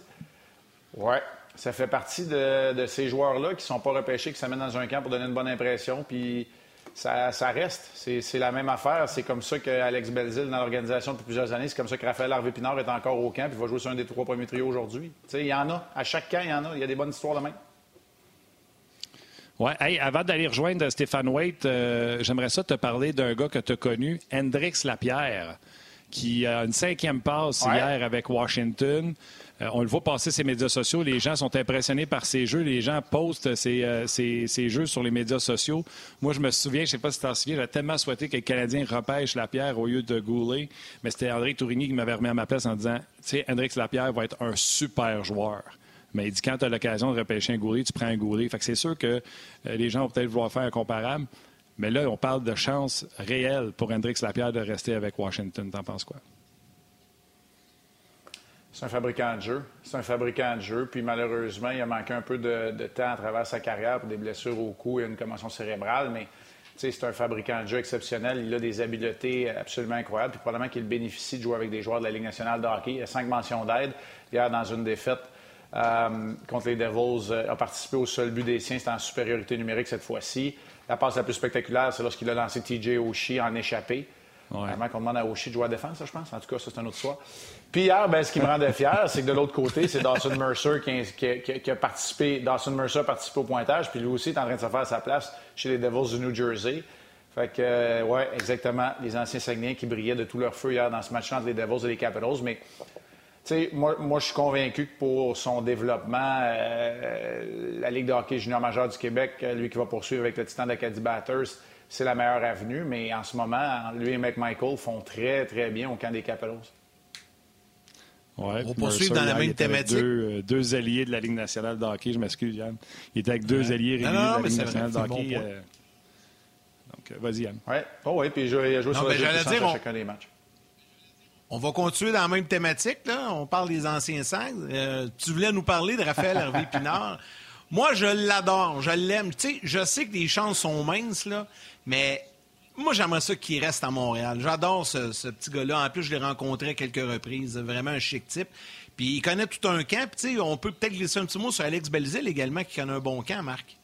Ouais, ça fait partie de, ces joueurs-là qui ne sont pas repêchés, qui s'amènent dans un camp pour donner une bonne impression. Puis ça, reste. C'est la même affaire. C'est comme ça qu'Alex Belzil, dans l'organisation depuis plusieurs années, c'est comme ça que Raphaël Harvey-Pinard est encore au camp et va jouer sur un des trois premiers trios aujourd'hui. Il y en a. À chaque camp, il y en a. Il y a des bonnes histoires de même. Ouais. avant d'aller rejoindre Stéphane Waite, euh, j'aimerais ça te parler d'un gars que tu as connu, Hendrix Lapierre, qui a une cinquième passe hier avec Washington. Euh, on le voit passer ses médias sociaux. Les gens sont impressionnés par ses jeux. Les gens postent euh, ses, jeux sur les médias sociaux. Moi, je me souviens, je ne sais pas si tu t'en souviens, j'ai tellement souhaité que le Canadien repêche Lapierre au lieu de Goulet. Mais c'était André Tourigny qui m'avait remis à ma place en disant, tu sais, Hendrix Lapierre va être un super joueur. Mais il dit quand tu as l'occasion de repêcher un Goulet, tu prends un Goulet. Fait que c'est sûr que euh, les gens vont peut-être vouloir faire un comparable. Mais là, on parle de chance réelle pour Hendrix Lapierre de rester avec Washington. T'en penses quoi? C'est un fabricant de jeu. C'est un fabricant de jeu. Puis malheureusement, il a manqué un peu de, temps à travers sa carrière pour des blessures au cou et une commotion cérébrale. Mais c'est un fabricant de jeu exceptionnel. Il a des habiletés absolument incroyables. Puis probablement qu'il bénéficie de jouer avec des joueurs de la Ligue nationale de hockey. Il a cinq mentions d'aide. Hier, dans une défaite euh, contre les Devils, euh, a participé au seul but des siens. C'était en supériorité numérique cette fois-ci. La passe la plus spectaculaire, c'est lorsqu'il a lancé TJ Oshie en échappé. Ouais. Avant qu'on demande à Oshie de jouer à défense, je pense. En tout cas, ça, c'est un autre soir. Puis hier, ben, ce qui me rendait fier, c'est que de l'autre côté, c'est Dawson Mercer qui, a participé. Dawson Mercer a participé au pointage, puis lui aussi est en train de se faire sa place chez les Devils du New Jersey. Fait que, euh, ouais, exactement, les anciens Saguenayens qui brillaient de tout leur feu hier dans ce match entre les Devils et les Capitals. Mais, sais, moi, moi je suis convaincu que pour son développement, euh, la Ligue de hockey junior majeur du Québec, euh, lui qui va poursuivre avec le Titan d'Acadie Batters, c'est la meilleure avenue. Mais en ce moment, lui et McMichael font très, très bien au camp des Capitals. Ouais, on poursuivre dans la même thématique. Euh, deux, alliés de la Ligue nationale de hockey, je m'excuse, Yann. Il était avec deux alliés réunis de la Ligue nationale de hockey. Euh, donc, vas-y, Yann. Oui, oh, ouais, puis il a joué sur le dire, on... chacun des matchs. On va continuer dans la même thématique. Là. On parle des anciens sacs. tu voulais nous parler de Raphaël Hervé Pinard. Moi, je l'adore, je l'aime. Tu sais, je sais que les chances sont minces, là, mais moi, j'aimerais ça qu'il reste à Montréal. J'adore ce, petit gars-là. En plus, je l'ai rencontré à quelques reprises. Vraiment un chic type. Puis il connaît tout un camp. Puis, on peut peut-être glisser un petit mot sur Alex Belzil également, qui connaît un bon camp, Marc.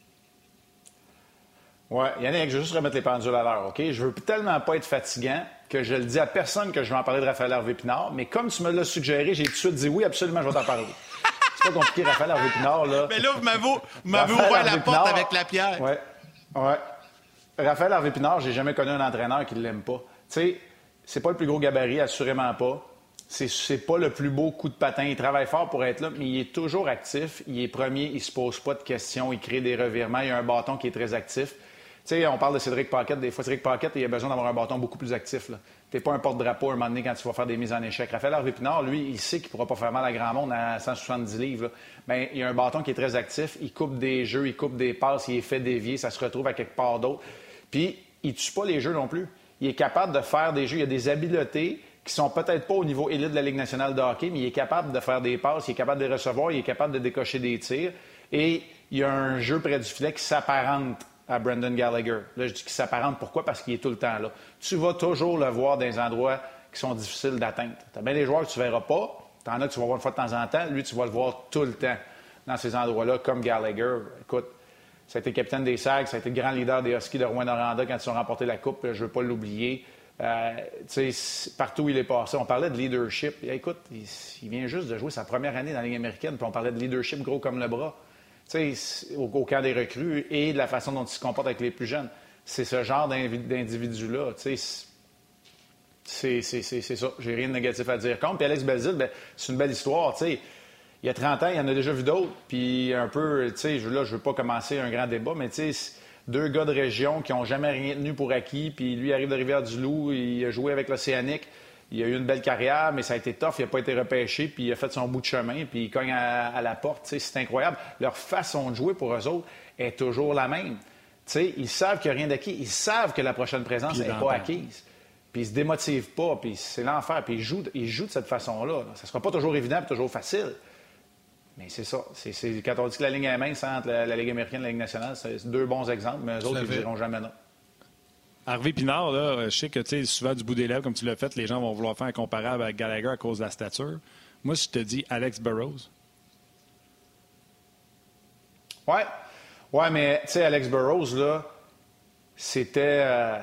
Oui, Yannick, je vais juste remettre les pendules à l'heure, OK? Je veux tellement pas être fatigant que je le dis à personne que je vais en parler de Raphaël Hervé Pinard, mais comme tu me l'as suggéré, j'ai tout de suite dit oui, absolument, je vais t'en parler. C'est pas compliqué, Raphaël Hervé Pinard, là. Mais là, vous m'avez ouvert la porte avec la pierre. Oui, oui. Raphaël Harvey Pinard, j'ai jamais connu un entraîneur qui ne l'aime pas. Tu sais, c'est pas le plus gros gabarit, assurément pas. C'est pas le plus beau coup de patin. Il travaille fort pour être là, mais il est toujours actif. Il est premier, il se pose pas de questions, il crée des revirements. Il a un bâton qui est très actif. Sais, on parle de Cédric Paquette. Des fois, Cédric Paquette, il a besoin d'avoir un bâton beaucoup plus actif. Tu n'es pas un porte-drapeau un moment donné quand tu vas faire des mises en échec. Raphaël Harvey lui, il sait qu'il ne pourra pas faire mal à grand monde à 170 livres. Mais il a un bâton qui est très actif. Il coupe des jeux, il coupe des passes, il est fait dévier. Ça se retrouve à quelque part d'autre. Puis, il ne tue pas les jeux non plus. Il est capable de faire des jeux. Il a des habiletés qui sont peut-être pas au niveau élite de la Ligue nationale de hockey, mais il est capable de faire des passes, il est capable de les recevoir, il est capable de décocher des tirs. Et il y a un jeu près du filet qui s'apparente à Brendan Gallagher. Là, je dis qu'il s'apparente. Pourquoi? Parce qu'il est tout le temps là. Tu vas toujours le voir dans des endroits qui sont difficiles d'atteindre. Tu as bien des joueurs que tu ne verras pas. Tu en as que tu vas voir une fois de temps en temps. Lui, tu vas le voir tout le temps dans ces endroits-là, comme Gallagher. Écoute, ça a été capitaine des Sags, ça a été grand leader des Huskies de Rouen-Noranda quand ils ont remporté la Coupe. Je ne veux pas l'oublier. Euh, partout où il est passé, on parlait de leadership. écoute, il, vient juste de jouer sa première année dans la Ligue américaine, puis on parlait de leadership gros comme le bras. Au, au camp des recrues et de la façon dont il se comporte avec les plus jeunes. C'est ce genre d'individu-là. C'est ça. J'ai rien de négatif à dire contre. Puis Alex Belzil, ben, c'est une belle histoire. sais il y a 30 ans, il y en a déjà vu d'autres. Puis un peu, tu là, je veux pas commencer un grand débat, mais deux gars de région qui n'ont jamais rien tenu pour acquis. Puis lui arrive de Rivière-du-Loup, il a joué avec l'Océanique. Il a eu une belle carrière, mais ça a été tough. Il n'a pas été repêché, puis il a fait son bout de chemin, puis il cogne à, la porte. C'est incroyable. Leur façon de jouer pour eux autres est toujours la même. ils savent qu'il n'y a rien d'acquis. Ils savent que la prochaine présence n'est pas acquise. Puis ils se démotivent pas, puis c'est l'enfer. Puis ils jouent, ils jouent de cette façon-là. Ça ne sera pas toujours évident, toujours facile. Mais c'est ça. C'est, quand on dit que la ligne est mince entre la, Ligue américaine et la Ligue nationale, c'est deux bons exemples, mais eux autres, ils ne diront jamais non. Harvey Pinard, là, je sais que tu sais, souvent du bout des lèvres, comme tu l'as fait, les gens vont vouloir faire un comparable avec Gallagher à cause de la stature. Moi, si je te dis Alex Burrows. Ouais. Ouais, mais tu sais, Alex Burrows, là, c'était. Euh,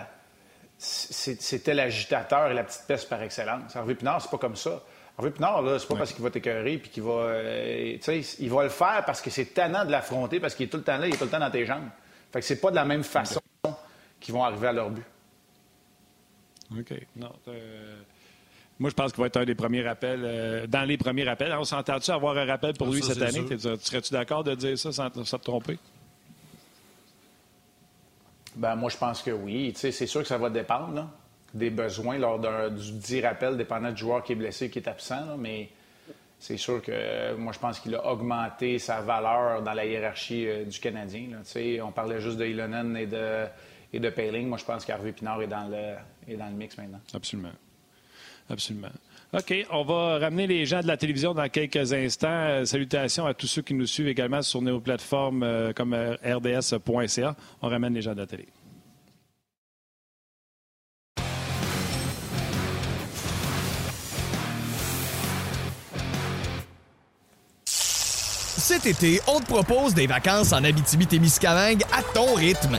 c'était l'agitateur et la petite peste par excellence. Harvey Pinard, c'est pas comme ça. Harvey Pinard, là, c'est pas parce qu'il va t'écœurer puis qu'il va. Euh, tu sais, il va le faire parce que c'est tannant de l'affronter, parce qu'il est tout le temps là, il est tout le temps dans tes jambes. Fait que c'est pas de la même façon qu'ils vont arriver à leur but. OK. Non. Moi, je pense qu'il va être un des premiers rappels, euh, dans les premiers rappels. On s'entend-tu avoir un rappel pour ah, lui cette année? Serais-tu d'accord de dire ça sans, te tromper? Ben, moi, je pense que oui. C'est sûr que ça va dépendre des besoins lors du 10 rappel, dépendant du joueur qui est blessé qui est absent. mais c'est sûr que euh, moi, je pense qu'il a augmenté sa valeur dans la hiérarchie euh, du Canadien. On parlait juste de Ilonen et de, et de Payling. Moi, je pense qu'Harvey Pinard est dans, le, est dans le mix maintenant. Absolument. Absolument. OK, on va ramener les gens de la télévision dans quelques instants. Euh, salutations à tous ceux qui nous suivent également sur nos plateformes euh, comme euh, rds.ca. On ramène les gens de la télé. Cet été, on te propose des vacances en Abitibi-Témiscamingue à ton rythme.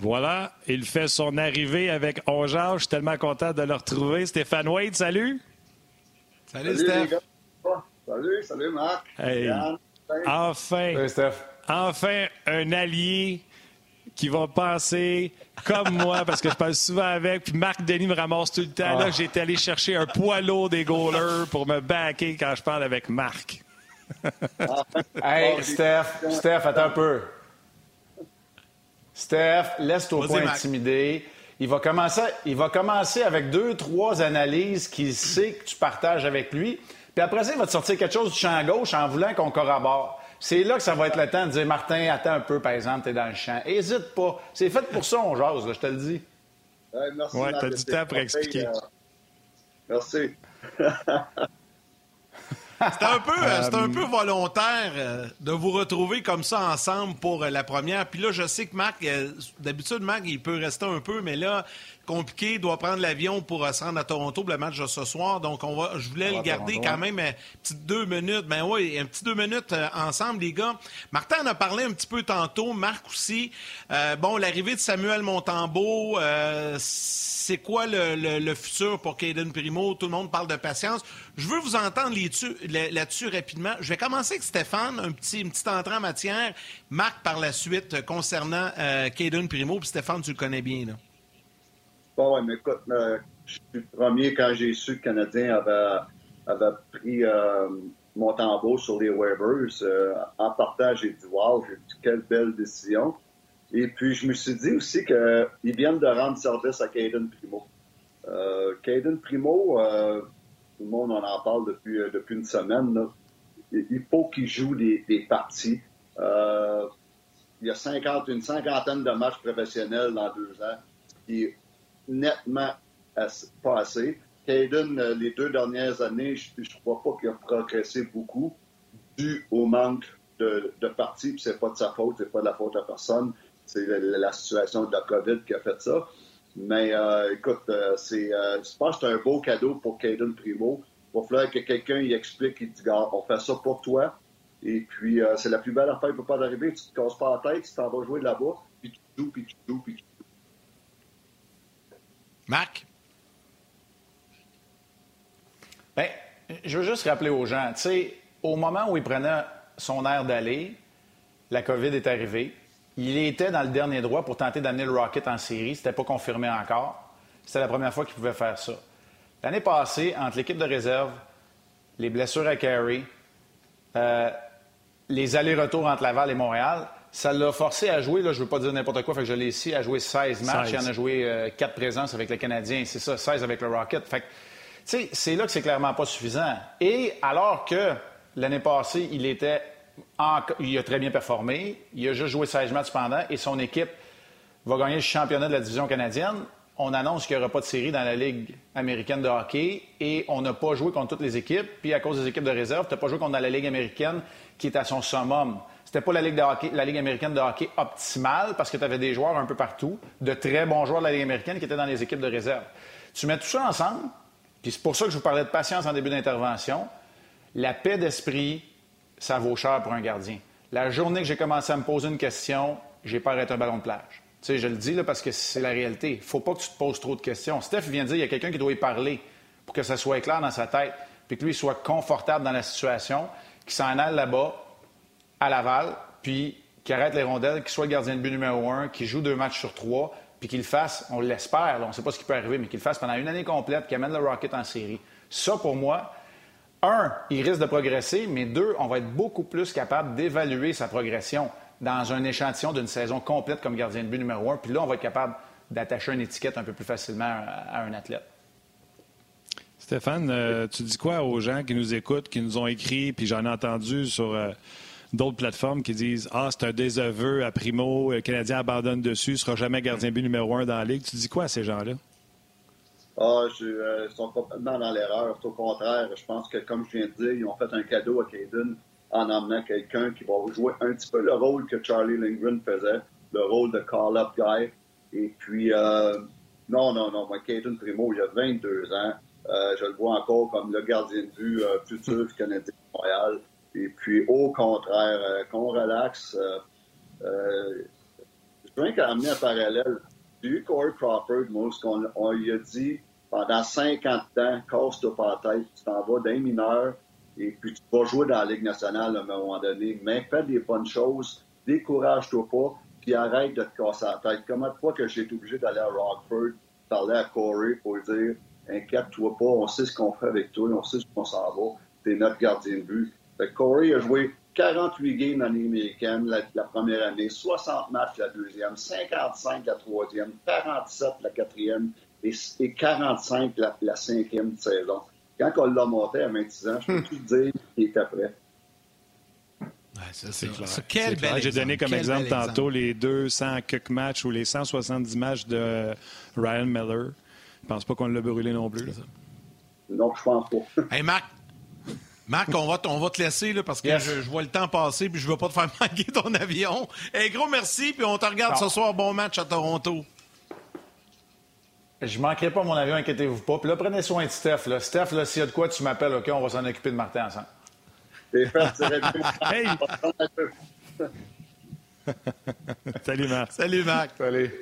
Voilà, il fait son arrivée avec Ongeage. Je suis tellement content de le retrouver. Stéphane Wade, salut. Salut, Steph. Salut, salut, Marc. Enfin, enfin, un allié qui va penser comme moi, parce que je parle souvent avec, puis Marc Denis me ramasse tout le temps. Là, ah. j'ai été allé chercher un poids lourd des goalers pour me backer quand je parle avec Marc. hey, Steph, Steph, attends un peu. Steph, laisse-toi pas intimider. Il va, commencer, il va commencer avec deux, trois analyses qu'il sait que tu partages avec lui. Puis après ça, il va te sortir quelque chose du champ gauche en voulant qu'on corrobore. C'est là que ça va être le temps de dire Martin, attends un peu, par exemple, t'es dans le champ. Hésite pas. C'est fait pour ça, on jase, je te le dis. Ouais, merci. Ouais, t'as du temps pour expliquer. Euh, merci. C'est un, peu, euh, un peu volontaire euh, de vous retrouver comme ça ensemble pour euh, la première. Puis là, je sais que Marc, d'habitude, Marc, il peut rester un peu, mais là, compliqué, doit prendre l'avion pour se rendre à Toronto pour le match de ce soir. Donc, on va, je voulais le garder quand même un petit deux minutes. Ben oui, un petit deux minutes ensemble, les gars. Martin en a parlé un petit peu tantôt, Marc aussi. bon, l'arrivée de Samuel Montembeau, c'est quoi le, futur pour Caden Primo? Tout le monde parle de patience. Je veux vous entendre là-dessus rapidement. Je vais commencer avec Stéphane, un petit, une petite entrée en matière. Marc, par la suite, concernant euh, Caden Primo. Puis Stéphane, tu le connais bien, là. Mais écoute, je suis le premier quand j'ai su que le Canadien avait, pris euh, Montembeau sur les Webers. Euh, en partage, j'ai dit, wow, dit, quelle belle décision. Et puis, je me suis dit aussi qu'ils viennent de rendre service à Caden Primo. Euh, Caden Primo, euh, tout le monde en parle depuis, euh, depuis une semaine. Il faut qu'il joue des, parties. Il y a 50, une cinquantaine de matchs professionnels dans deux ans, qui nettement pas assez. Caden, euh, les deux dernières années, je ne crois pas qu'il a progressé beaucoup dû au manque de, de parties, puis c'est pas de sa faute, c'est pas de la faute à personne. C'est la, situation de la COVID qui a fait ça. Mais euh, écoute, euh, c'est, je pense que c'est un beau cadeau pour Caden Primo. Il va falloir que quelqu'un y explique, il dit, on fait ça pour toi. Et puis, c'est la plus belle affaire qui peut pas arriver. Tu te casses pas la tête, tu t'en vas jouer là-bas, puis tu joues, puis tu joues, puis tu. Marc? Bien, je veux juste rappeler aux gens, tu sais, au moment où il prenait son air d'aller, la COVID est arrivée. Il était dans le dernier droit pour tenter d'amener le Rocket en série. C'était pas confirmé encore. C'était la première fois qu'il pouvait faire ça. L'année passée, entre l'équipe de réserve, les blessures à Carey, euh, les allers-retours entre Laval et Montréal, ça l'a forcé à jouer, là, je ne veux pas dire n'importe quoi, fait que je l'ai ici, à jouer 16 matchs. Il en a joué 4 euh, présences avec le Canadien, c'est ça, 16 avec le Rocket. Fait c'est là que c'est clairement pas suffisant. Et alors que l'année passée, il était il a très bien performé. Il a juste joué 16 matchs pendant et son équipe va gagner le championnat de la division canadienne. On annonce qu'il n'y aura pas de série dans la Ligue américaine de hockey et on n'a pas joué contre toutes les équipes. Puis à cause des équipes de réserve, tu n'as pas joué contre la Ligue américaine qui est à son summum. C'était pas la Ligue, américaine de hockey optimale parce que tu avais des joueurs un peu partout, de très bons joueurs de la Ligue américaine qui étaient dans les équipes de réserve. Tu mets tout ça ensemble, puis c'est pour ça que je vous parlais de patience en début d'intervention. La paix d'esprit, ça vaut cher pour un gardien. La journée que j'ai commencé à me poser une question, j'ai pas arrêté un ballon de plage. Tu sais, je le dis là, parce que c'est la réalité. Il faut pas que tu te poses trop de questions. Steph vient de dire qu'il y a quelqu'un qui doit y parler pour que ça soit clair dans sa tête, puis que lui soit confortable dans la situation, qu'il s'en aille là-bas, à Laval, puis qu'il arrête les rondelles, qu'il soit gardien de but numéro un, qu'il joue deux matchs sur trois, puis qu'il fasse, on l'espère, on ne sait pas ce qui peut arriver, mais qu'il fasse pendant une année complète, qu'il amène le Rocket en série. Ça, pour moi, un, il risque de progresser, mais deux, on va être beaucoup plus capable d'évaluer sa progression dans un échantillon d'une saison complète comme gardien de but numéro un. Puis là, on va être capable d'attacher une étiquette un peu plus facilement à un athlète. Stéphane, euh, tu dis quoi aux gens qui nous écoutent, qui nous ont écrit, puis j'en ai entendu sur euh, d'autres plateformes qui disent Ah, c'est un désaveu à Primo, le Canadien abandonne dessus, ne sera jamais gardien but numéro un dans la Ligue. Tu dis quoi à ces gens-là? Ah, je, euh, ils sont complètement dans l'erreur. Au contraire, je pense que, comme je viens de dire, ils ont fait un cadeau à Caden en emmenant quelqu'un qui va jouer un petit peu le rôle que Charlie Lindgren faisait, le rôle de call-up guy. Et puis, euh, non, non, non, moi, Caden Primo, il a 22 ans. Euh, je le vois encore comme le gardien de vue futur du Canadien de Montréal. Et puis, au contraire, euh, qu'on relaxe. Euh, je viens qu'à amener un parallèle. Eu Corey Crawford, moi, ce qu'on on lui a dit, pendant 50 ans, casse-toi pas la tête, tu t'en vas d'un mineur et puis tu vas jouer dans la Ligue nationale à un moment donné. Mais fais des bonnes choses, décourage-toi pas, puis arrête de te casser la tête. Comment de fois que j'ai été obligé d'aller à Rockford, parler à Corey pour lui dire Inquiète-toi pas, on sait ce qu'on fait avec toi, on sait ce qu'on s'en va, t'es notre gardien de but. Fait Corey a joué 48 games dans l'année américaine la, première année, 60 matchs la deuxième, 55 la troisième, 47 la quatrième et, 45 la, la cinquième saison. Quand on l'a monté à 26 ans, je peux tout dire qu'il était prêt. c'est clair. J'ai donné comme exemple tantôt les 200 quelques matchs ou les 170 matchs de Ryan Miller. Je pense pas qu'on l'a brûlé non plus. Non, je pense pas. hey Marc, Marc, on va, on va te laisser là, parce que je, vois le temps passer puis je veux pas te faire manquer ton avion. Hey, gros merci, puis on te regarde ce soir. Bon match à Toronto. Je manquerai pas mon avion, inquiétez-vous pas. Puis là, prenez soin de Steph. Là. Steph, là, s'il y a de quoi, tu m'appelles, OK? On va s'en occuper de Martin ensemble. hey! Salut, Marc. Salut, Marc. Salut.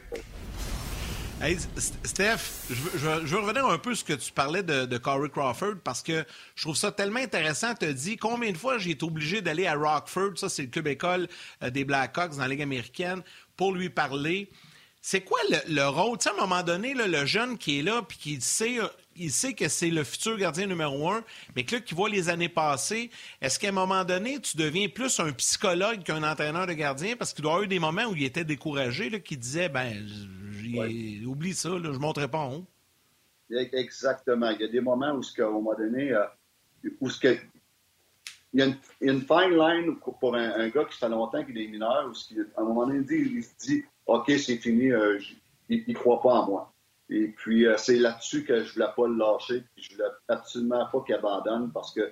Hey, Steph, je veux, revenir un peu sur ce que tu parlais de, Corey Crawford parce que je trouve ça tellement intéressant. Tu dit combien de fois j'ai été obligé d'aller à Rockford, ça c'est le club école euh, des Blackhawks dans la Ligue américaine, pour lui parler. C'est quoi le, rôle? Tu sais, à un moment donné, le jeune qui est là puis qui sait, il sait que c'est le futur gardien numéro un, mais que là, qui voit les années passées, est-ce qu'à un moment donné, tu deviens plus un psychologue qu'un entraîneur de gardien? Parce qu'il doit y avoir eu des moments où il était découragé, là, qui disait, ben, oublie ça, là, je ne monterai pas en haut. Exactement. Il y a des moments où, à un moment donné, euh, où ce que, il y a une, fine line pour un, gars qui fait longtemps qu'il est mineur, où à un moment donné, il, se dit OK, c'est fini, euh, il ne croit pas en moi. Et puis, euh, c'est là-dessus que je ne voulais pas le lâcher. Puis je voulais absolument pas qu'il abandonne parce que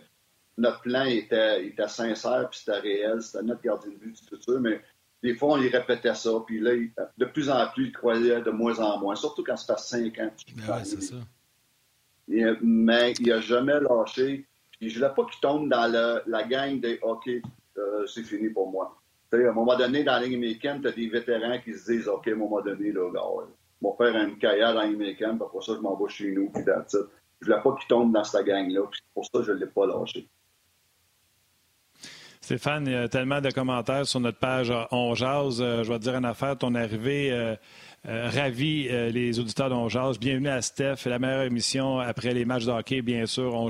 notre plan était, était sincère, puis c'était réel, c'était notre gardien de but du futur. Mais des fois, on lui répétait ça. Puis là, de plus en plus, il croyait de moins en moins. Surtout quand ça fait cinq ans. Ben c'est ça. mais il n'a jamais lâché. Puis je voulais pas qu'il tombe dans la gang des OK, euh, c'est fini pour moi à un moment donné, dans la ligne américaine, tu as des vétérans qui se disent OK, à un moment donné, là, gars, je vais faire une carrière dans la ligne américaine, puis après ça, je m'en vais chez nous, puis Je voulais pas qu'il tombe dans cette gang-là, puis pour ça, je ne l'ai pas lâché. Stéphane, il y a tellement de commentaires sur notre page On Jase. Euh, je vais te dire une affaire. Ton arrivée euh, ravi les auditeurs d'On Bienvenue à Steph, la meilleure émission après les matchs de hockey, bien sûr. On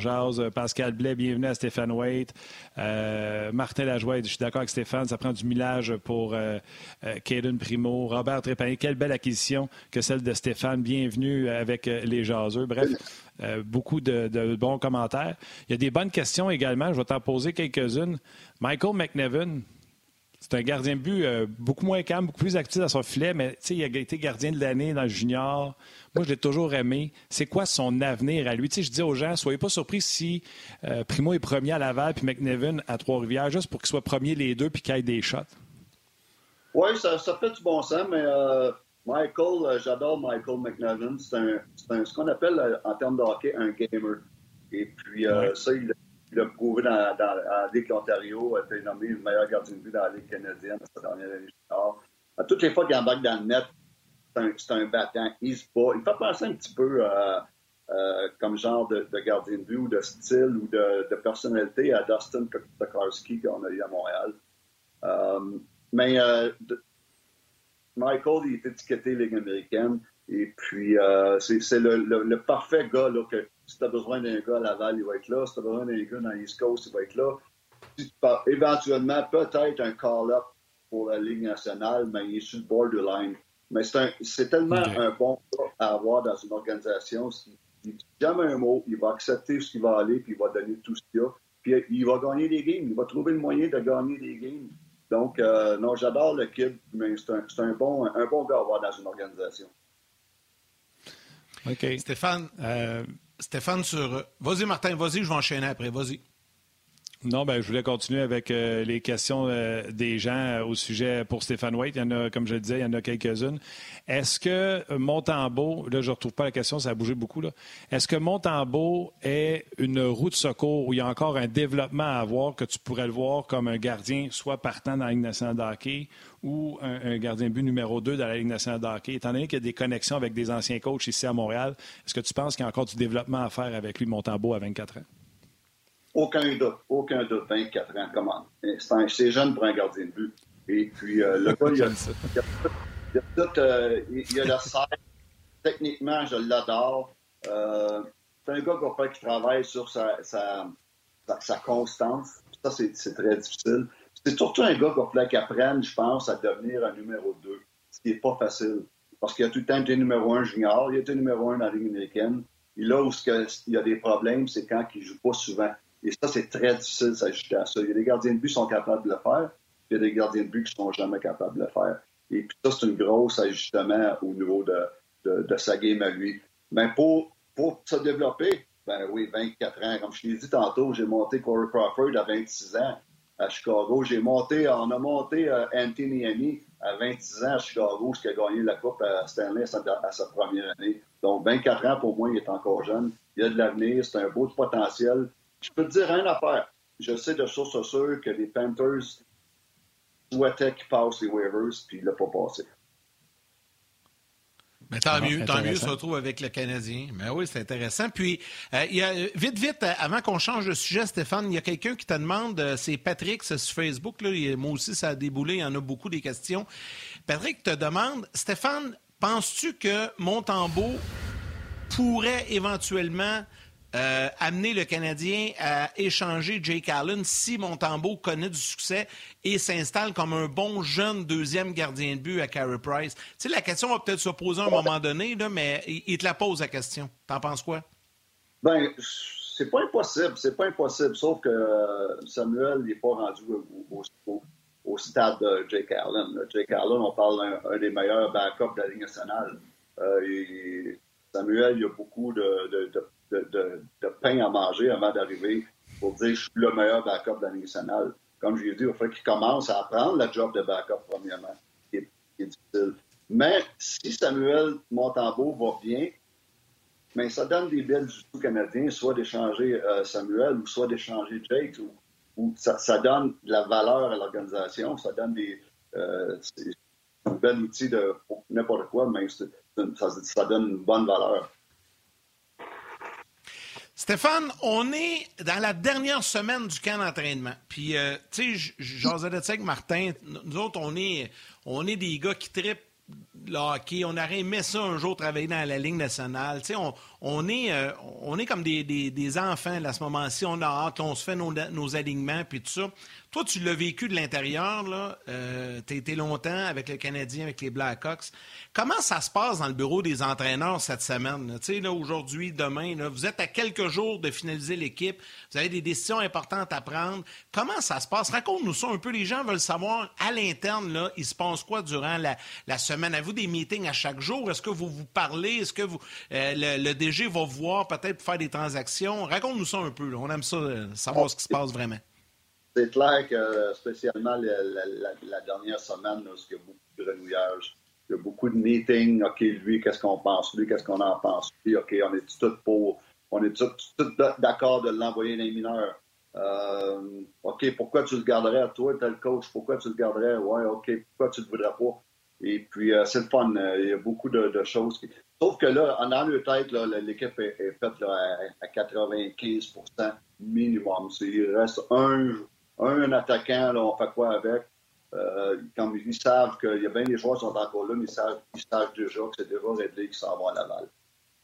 Pascal Blais, bienvenue à Stéphane Waite. Martin Lajoie, je suis d'accord avec Stéphane, ça prend du millage pour Caden Primo. Robert Trépanier, quelle belle acquisition que celle de Stéphane. Bienvenue avec les jaseux. Bref, beaucoup de, bons commentaires. Il y a des bonnes questions également. Je vais t'en poser quelques-unes. Michael McNevin, c'est un gardien de but euh, beaucoup moins calme, beaucoup plus actif dans son filet, mais il a été gardien de l'année dans le junior. Moi, je l'ai toujours aimé. C'est quoi son avenir à lui? je dis aux gens, soyez pas surpris si euh, Primo est premier à Laval puis McNevin à Trois-Rivières, juste pour qu'ils soient premiers les deux puis qu'il ait des shots. Oui, ça, fait du bon sens, mais euh, Michael, j'adore Michael McNevin. C'est ce qu'on appelle en termes de hockey un gamer. Et puis, ça, il il a prouvé dans, dans, Ligue Ontario, a été nommé le meilleur gardien de but dans la Ligue canadienne cette dernière année. À toutes les fois qu'il embarque dans le net, c'est un, battant. Il se bat. Il fait penser un petit peu euh, euh, comme genre de, gardien de but ou de style ou de, personnalité à Dustin Tokarski qu'on a eu à Montréal. Euh, mais Michael, il est étiqueté Ligue américaine. Et puis, c'est le, le, parfait gars là, que si tu as besoin d'un gars à Laval, il va être là. Si tu as besoin d'un gars dans l'East Coast, il va être là. Si éventuellement, peut-être un call-up pour la Ligue nationale, mais il est sur le borderline. Mais c'est tellement un bon gars à avoir dans une organisation. Il ne dit jamais un mot, il va accepter ce qu'il va aller, puis il va donner tout ce qu'il a. Puis il va gagner des games. Il va trouver le moyen de gagner des games. Donc, euh, non, j'adore le kid, mais c'est un, bon, un bon gars à avoir dans une organisation. OK. Stéphane, euh, Stéphane, sur. Vas-y, Martin, vas-y, je vais enchaîner après. Vas-y. Non, ben, je voulais continuer avec euh, les questions euh, des gens euh, au sujet pour Stéphane White. Il y en a, comme je le disais, il y en a quelques-unes. Est-ce que Montembeau, là, je ne retrouve pas la question, ça a bougé beaucoup, là. Est-ce que Montembeau est une roue de secours où il y a encore un développement à avoir que tu pourrais le voir comme un gardien, soit partant dans la Ligue nationale de hockey ou un, gardien but numéro 2 dans la Ligue nationale de hockey? Étant donné qu'il y a des connexions avec des anciens coachs ici à Montréal, est-ce que tu penses qu'il y a encore du développement à faire avec lui, Montembeau, à 24 ans? Aucun doute, aucun doute, 24 ans, comment. C'est jeune pour un gardien de but. Et puis, euh, le gars, il a, il a, tout, euh, il, a le serre. Techniquement, je l'adore. Euh, c'est un gars qui travaille sur sa, sa, sa, constance. Ça, c'est très difficile. C'est surtout un gars qui apprenne, je pense, à devenir un numéro 2, ce qui n'est pas facile. Parce qu'il a tout le temps été numéro 1 junior, il a été numéro 1 dans la Ligue américaine. Et là où il y a des problèmes, c'est quand il ne joue pas souvent. Et ça, c'est très difficile de s'ajuster à ça. Il y a des gardiens de but qui sont capables de le faire, puis il y a des gardiens de but qui ne sont jamais capables de le faire. Et puis ça, c'est un gros ajustement au niveau de, de, sa game à lui. Mais pour, pour se développer, ben oui, 24 ans. Comme je l'ai dit tantôt, j'ai monté Corey Crawford à 26 ans à Chicago. J'ai monté, on a monté euh, Anthony Amy à 26 ans à Chicago, ce qui a gagné la Coupe à Stanley à sa, première année. Donc, 24 ans, pour moi, il est encore jeune. Il a de l'avenir, c'est un beau potentiel. Je peux te dire une affaire. Je sais de source sûre que les Panthers souhaitaient qu'il passe les waivers, puis il ne l'a pas passé. Mais tant mieux, tant mieux, se retrouve avec le Canadien. Mais oui, c'est intéressant. Puis, euh, il y a, vite, vite, avant qu'on change de sujet, Stéphane, il y a quelqu'un qui te demande, euh, c'est Patrick, sur Facebook, là, moi aussi, ça a déboulé, il y en a beaucoup des questions. Patrick te demande, Stéphane, penses-tu que Montembeau pourrait éventuellement euh, amener le Canadien à échanger Jake Allen si Montembeau connaît du succès et s'installe comme un bon jeune deuxième gardien de but à Carey Price. Tu sais, la question va peut-être se poser à un moment donné, là, mais il te la pose la question. T'en penses quoi? Ben, c'est pas impossible, c'est pas impossible, sauf que euh, Samuel n'est pas rendu au, stade de Jake Allen. Jake Allen, on parle d'un des meilleurs backups de la Ligue nationale. Euh, Samuel, il y a beaucoup de de, pain à manger avant d'arriver pour dire je suis le meilleur backup de la nationale. Comme je l'ai dit, il faut qu'il commence à apprendre le job de backup, premièrement, qui est, difficile. Mais si Samuel Montembeau va bien, mais ça donne des billes du tout canadien, soit d'échanger euh, Samuel ou soit d'échanger Jake, ou, ça, donne de la valeur à l'organisation, ça donne des euh, un bel outil de n'importe quoi, mais ça donne une bonne valeur. Stéphane, on est dans la dernière semaine du camp d'entraînement. Puis, euh, tu sais, j'en avec Martin. Nous autres, on est, on est des gars qui tripent le hockey. On aurait aimé ça un jour travailler dans la Ligue nationale. On, on, est, euh, on est comme des, des, enfants à ce moment-ci. On a hâte, on se fait nos, alignements puis tout ça. Toi, tu l'as vécu de l'intérieur. Euh, tu as été longtemps avec le Canadien, avec les Blackhawks. Comment ça se passe dans le bureau des entraîneurs cette semaine? Tu sais, là, aujourd'hui, demain, vous êtes à quelques jours de finaliser l'équipe. Vous avez des décisions importantes à prendre. Comment ça se passe? Raconte-nous ça un peu. Les gens veulent savoir, à l'interne, là, il se passe quoi durant la, la semaine? Avez-vous des meetings à chaque jour? Est-ce que vous vous parlez? Est-ce que vous, euh, le, va voir peut-être faire des transactions? Raconte-nous ça un peu. On aime ça, euh, savoir ce qui se passe vraiment c'est clair que, spécialement la, dernière semaine, il y a beaucoup de renouillage. Il y a beaucoup de meetings. OK, lui, qu'est-ce qu'on pense? Lui, qu'est-ce qu'on en pense? Lui, OK, on est tous pour. On est tous, d'accord de l'envoyer dans les mineurs. Euh, OK, pourquoi tu le garderais? Toi, tel coach, pourquoi tu le garderais? Ouais, OK, pourquoi tu le voudrais pas? Et puis, euh, c'est le fun. Il y a beaucoup de, choses. Qui... Sauf que là, dans le tête, l'équipe est, faite à, 95% minimum. Il reste un, un attaquant, on fait quoi avec? Euh, comme ils savent qu'il y a bien des joueurs qui sont encore là, mais ils savent, savent déjà que c'est déjà réglé qui s'en va à Laval.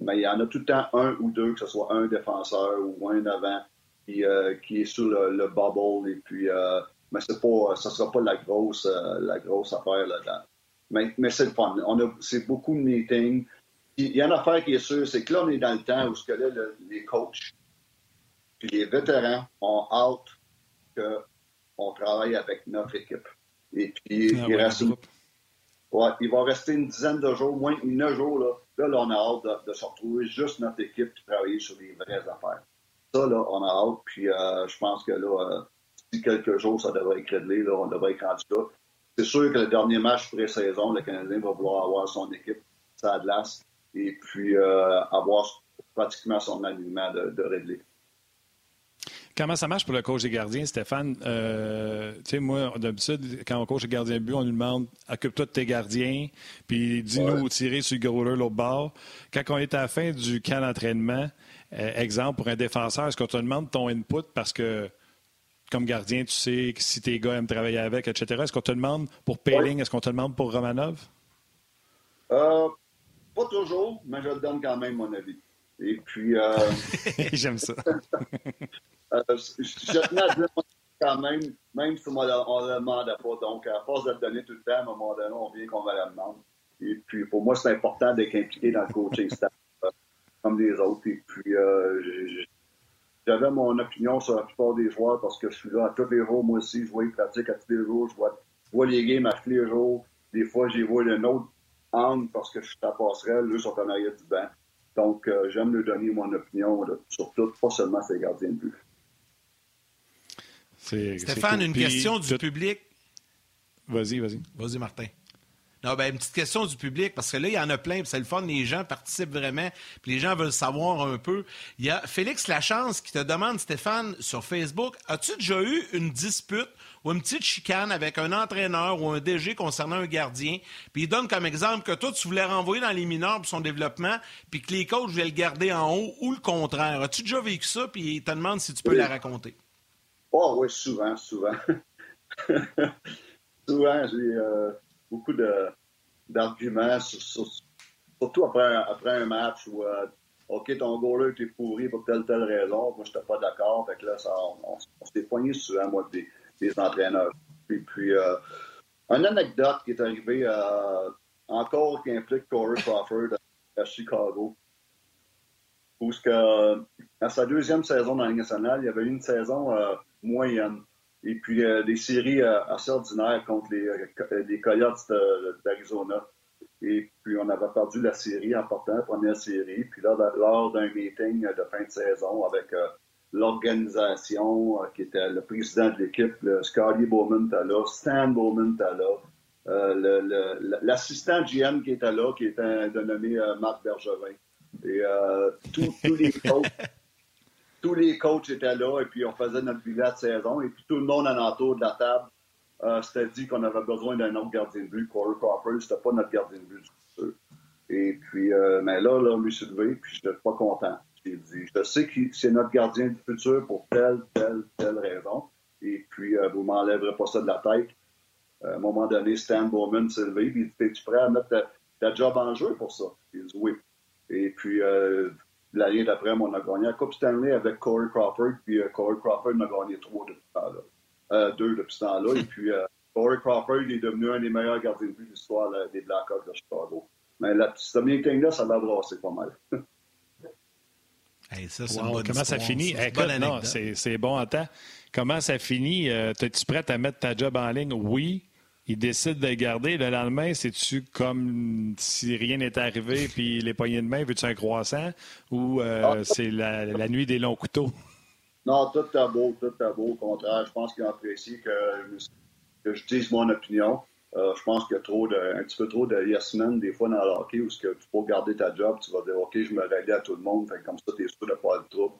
Mais il y en a tout le temps un ou deux, que ce soit un défenseur ou un avant, qui, euh, est sur le, bubble. Et puis, euh, mais c'est pas, ça sera pas la grosse, euh, la grosse affaire là-dedans. Mais, mais c'est le fun. On a, c'est beaucoup de meetings. Il y a une affaire qui est sûre, c'est que là, on est dans le temps où ce que là, les coachs puis les vétérans ont hâte qu'on travaille avec notre équipe. Et puis, ah il, reste, ouais, il va rester une dizaine de jours, moins de neuf jours. Là, là, là on a hâte de, se retrouver juste notre équipe et travailler sur les vraies affaires. Ça, là, on a hâte. Puis, euh, je pense que là, euh, d'ici quelques jours, ça devrait être réglé. Là, on devrait être rendu là. C'est sûr que le dernier match pré-saison, le Canadien va vouloir avoir son équipe, sa glace, et puis euh, avoir pratiquement son alignement de, de. Comment ça marche pour le coach des gardiens, Stéphane? Euh, tu sais, moi, d'habitude, quand on coach les gardiens de but, on lui demande occupe-toi de tes gardiens, puis dis-nous tirer sur le goaler l'autre bord. Quand on est à la fin du camp d'entraînement, euh, exemple, pour un défenseur, est-ce qu'on te demande ton input parce que, comme gardien, tu sais si tes gars aiment travailler avec, etc. Est-ce qu'on te demande pour Payling, est-ce qu'on te demande pour Romanov? Euh, pas toujours, mais je le donne quand même mon avis. Et puis. Euh, J'aime ça. Euh, je tenais à dire quand même, même si on ne le demandait pas. Donc, à force de le donner tout le temps, à un moment donné, on vient qu'on va la demande. Et puis, pour moi, c'est important d'être impliqué dans le coaching staff, euh, comme les autres. Et puis, j'avais mon opinion sur la plupart des joueurs parce que je suis là à tous les jours, moi aussi. Je vois les pratiques à tous les jours. Je vois, vois les games à tous les jours. Des fois, j'y vois d'un autre angle parce que je suis à passerelle. Eux sont en arrière du banc. Donc, euh, j'aime lui donner mon opinion sur tout, pas seulement ses gardiens de but. Stéphane, une question du public. Vas-y, vas-y. Vas-y, Martin. Non, ben, une petite question du public, parce que là, il y en a plein, c'est le fun, les gens participent vraiment, puis les gens veulent savoir un peu. Il y a Félix Lachance qui te demande, Stéphane, sur Facebook, as-tu déjà eu une dispute ou une petite chicane avec un entraîneur ou un DG concernant un gardien, puis il donne comme exemple que toi, tu voulais renvoyer dans les mineurs pour son développement, puis que les coachs voulaient le garder en haut, ou le contraire. As-tu déjà vécu ça, puis il te demande si tu peux la raconter? Oh oui, souvent, souvent. souvent, j'ai euh, beaucoup d'arguments, surtout après, après un match où euh, OK, ton goaler était pourri pour telle telle raison. Moi, je n'étais pas d'accord. Fait là, ça, on, s'est poigné souvent, moi, des, des entraîneurs. Puis, puis euh, une anecdote qui est arrivée euh, encore qui implique Corey Crawford à Chicago. Où que, à sa deuxième saison dans la nationale, il y avait une saison moyenne. Et puis des séries assez ordinaires contre les, les Coyotes d'Arizona. Et puis, on avait perdu la série en portant la première série. Puis là, lors d'un meeting de fin de saison avec l'organisation, euh, qui était le président de l'équipe, Scotty Bowman était là, Stan Bowman était là, euh, l'assistant GM qui était là, qui était dénommé euh, Marc Bergevin. Et tous, les coachs, tous les coachs étaient là, et puis on faisait notre bilan de saison, et puis tout le monde alentour de la table s'était dit qu'on avait besoin d'un autre gardien de but. Corey Crawford, c'était pas notre gardien de but. Et puis, mais là, là, on lui s'est levé, puis je n'étais pas content. Je sais que c'est notre gardien du futur pour telle, telle, telle raison. Et puis, euh, vous m'enlèverez pas ça de la tête. Euh, à un moment donné, Stan Bowman s'est levé et il dit Es-tu prêt à mettre ta job en jeu pour ça? Il dit oui. Et puis, euh, l'année d'après, on a gagné la Coupe Stanley avec Corey Crawford, puis euh, Corey Crawford a gagné trois depuis ce temps-là. Euh, deux depuis ce temps-là. Et puis, euh, Corey Crawford est devenu un des meilleurs gardiens de but de l'histoire des Blackhawks de Chicago. Mais la, ce meeting-là, ça va brasser pas mal. Hey, ça, wow, comment ça finit? Écoute, non, c'est bon en temps. Comment ça finit? Euh, Es-tu prête à mettre ta job en ligne? Oui. Il décide de garder. Le lendemain, c'est-tu comme si rien n'était arrivé puis les poignées de main, veux-tu un croissant? Ou euh, ah, c'est la, la, nuit des longs couteaux? Non, tout est beau, tout est beau. Au contraire, je pense qu'il apprécie que, que je dise mon opinion. Euh, je pense qu'il y a trop de, un petit peu trop de yes men des fois dans le hockey où que tu peux garder ta job, tu vas dire OK, je me règle à tout le monde, fait comme ça, tu es sûr de pas de trouble.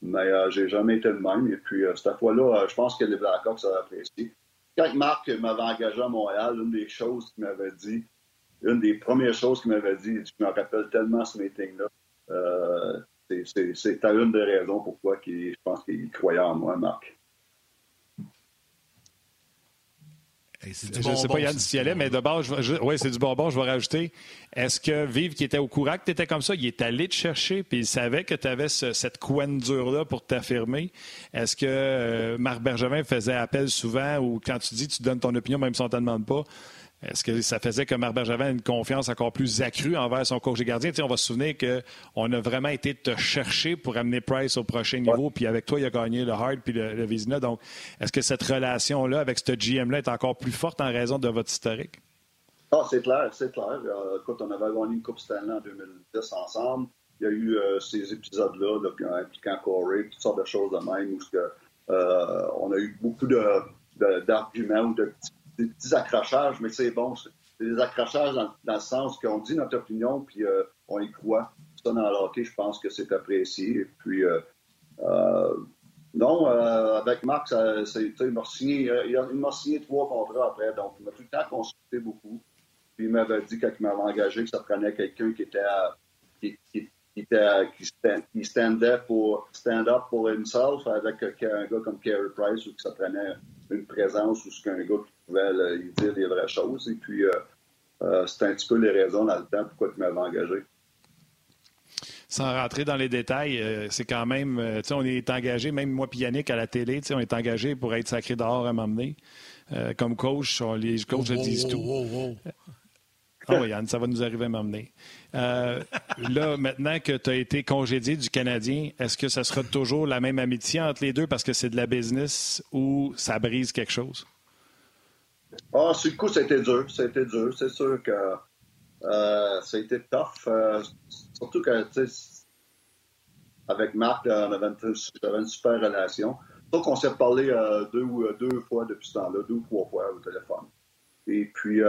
Mais euh, j'ai jamais été le même. Et puis euh, cette fois-là, je pense que les Blackhawks ont apprécié. Quand Marc m'avait engagé à Montréal, une des choses qu'il m'avait dit, une des premières choses qu'il m'avait dit, je me rappelle tellement ce meeting-là, euh, c'est une des raisons pourquoi je pense qu'il croyait en moi, Marc. Je ne sais pas, Yann, si y allais, mais de base, oui, c'est du bonbon, je vais rajouter. Est-ce que Vive, qui était au courant que tu étais comme ça, il est allé te chercher, puis il savait que tu avais cette couenne dure-là pour t'affirmer? Est-ce que euh, Marc Bergevin faisait appel souvent ou quand tu dis tu donnes ton opinion, même si on ne te demande pas, est-ce que ça faisait que Marc Bergevin ait une confiance encore plus accrue envers son coach des gardiens? on va se souvenir qu'on a vraiment été te chercher pour amener Price au prochain niveau, puis avec toi, il a gagné le Hard puis le, Vizina. Donc, est-ce que cette relation-là avec ce GM-là est encore plus forte en raison de votre historique? Ah, c'est clair, c'est clair. Euh, écoute, on avait gagné une Coupe Stanley en 2010 ensemble. Il y a eu euh, ces épisodes-là impliquant Corey, toutes sortes de choses de même, où que, euh, on a eu beaucoup d'arguments ou de petits des petits accrochages, mais c'est bon. C'est des accrochages dans, le sens qu'on dit notre opinion, puis euh, on y croit. Ça, dans le je pense que c'est apprécié. puis, euh, euh, non, avec Marc, ça, il m'a signé, signé, trois contrats après, donc il m'a tout le temps consulté beaucoup. Puis il m'avait dit, quand il m'avait engagé, que ça prenait quelqu'un qui était qui, qui, qui, standait pour stand up pour himself avec un gars comme Carey Price ou que ça prenait une présence ou ce qu'un gars qui pouvait lui dire les vraies choses. Et puis, euh, euh, c'était un petit peu les raisons dans le temps pourquoi tu m'avais engagé. Sans rentrer dans les détails, euh, c'est quand même, tu sais, on est engagé, même moi et Yannick à la télé, tu sais, on est engagé pour être sacré dehors à m'emmener. comme coach, les coachs le disent tout. Ah oui, Yann, ça va nous arriver à m'emmener. là, maintenant que tu as été congédié du Canadien, est-ce que ça sera toujours la même amitié entre les deux parce que c'est de la business ou ça brise quelque chose? Ah, sur le coup, c'était dur. C'était dur. C'est sûr que euh, ça a été tough. Euh, surtout que, avec Marc, on avait une, super relation. Donc, on s'est parlé euh, deux, deux fois depuis ce temps-là, deux ou trois fois au téléphone. Et puis,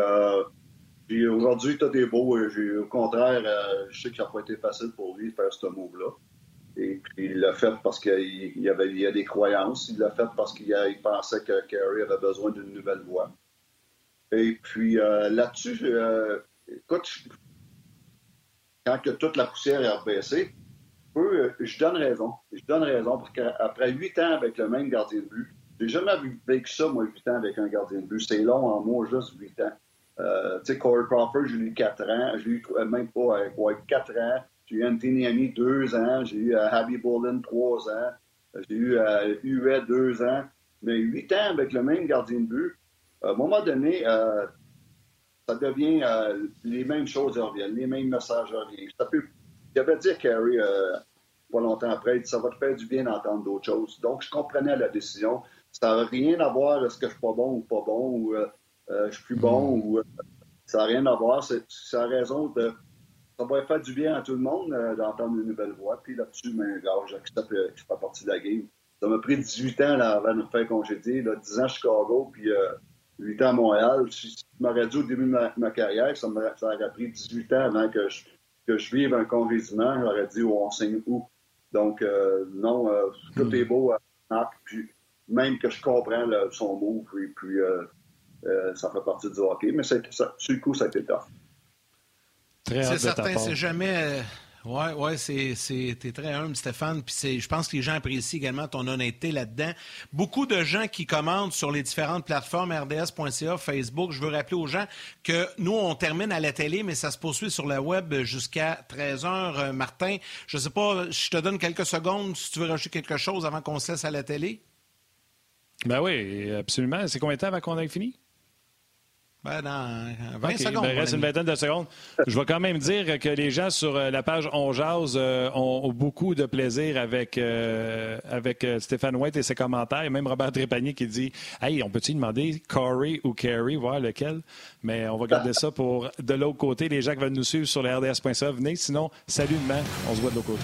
aujourd'hui, tout est beau. Au contraire, je sais que ça n'a pas été facile pour lui de faire ce move-là. Et puis, il l'a fait parce qu'il y avait a des croyances. Il l'a fait parce qu'il pensait que Kerry avait besoin d'une nouvelle voie. Et puis euh, là-dessus, euh, écoute, quand que toute la poussière est rebaissée, euh, je donne raison. Je donne raison parce qu'après huit ans avec le même gardien de but, j'ai jamais vécu ça, moi, huit ans avec un gardien de but. C'est long en moi, juste huit ans. Euh, tu sais, Corey Crawford, j'ai eu quatre ans. J'ai eu même pas quoi, quatre ans. J'ai eu Anthony Annie deux ans. J'ai eu Abby Bolin trois ans. J'ai eu Huet deux ans. Mais huit ans avec le même gardien de but, à un moment donné, euh, ça devient euh, les mêmes choses reviennent, les mêmes messages reviennent. Ça peut, avait dit à Carrie euh, pas longtemps après, ça va te faire du bien d'entendre d'autres choses. Donc, je comprenais la décision. Ça n'a rien à voir est-ce que je suis pas bon ou pas bon, ou je suis plus bon, mm. ou ça n'a rien à voir. C'est la raison de. Ça va faire du bien à tout le monde d'entendre une nouvelle voix. Puis là-dessus, mais, ben, j'accepte que je fais partie de la game. Ça m'a pris 18 ans là, avant de me faire congédier, là, 10 ans à Chicago, puis 8 ans à Montréal. Si tu m'aurais dit au début de ma, carrière, ça, ça, aurait pris 18 ans avant que je, que je vive un congédiement. J'aurais dit oh, on signe où? Donc, euh, non, euh, tout hmm. est beau à Marc. Puis, même que je comprends son mot, puis, puis euh, ça fait partie du hockey. Mais ça, sur le coup, ça a été tough. C'est certain, c'est jamais Oui, ouais, c'est, t'es très humble, Stéphane. Puis je pense que les gens apprécient également ton honnêteté là-dedans. Beaucoup de gens qui commandent sur les différentes plateformes RDS.ca, Facebook. Je veux rappeler aux gens que nous, on termine à la télé, mais ça se poursuit sur la web jusqu'à 13 h euh, Martin, je sais pas, je te donne quelques secondes si tu veux rajouter quelque chose avant qu'on se laisse à la télé. Ben oui, absolument. C'est combien de temps avant qu'on ait fini? Ben, dans 20 secondes. Ben, il reste une vingtaine de secondes. Je vais quand même dire que les gens sur euh, la page On Jase euh, ont, beaucoup de plaisir avec, euh, avec Stéphane White et ses commentaires. A même Robert Trépanier qui dit Hey, on peut-il demander Corey ou Carey, voir lequel Mais on va garder ça pour de l'autre côté. Les gens qui veulent nous suivre sur le RDS.ca, venez. Sinon, salut demain. On se voit de l'autre côté.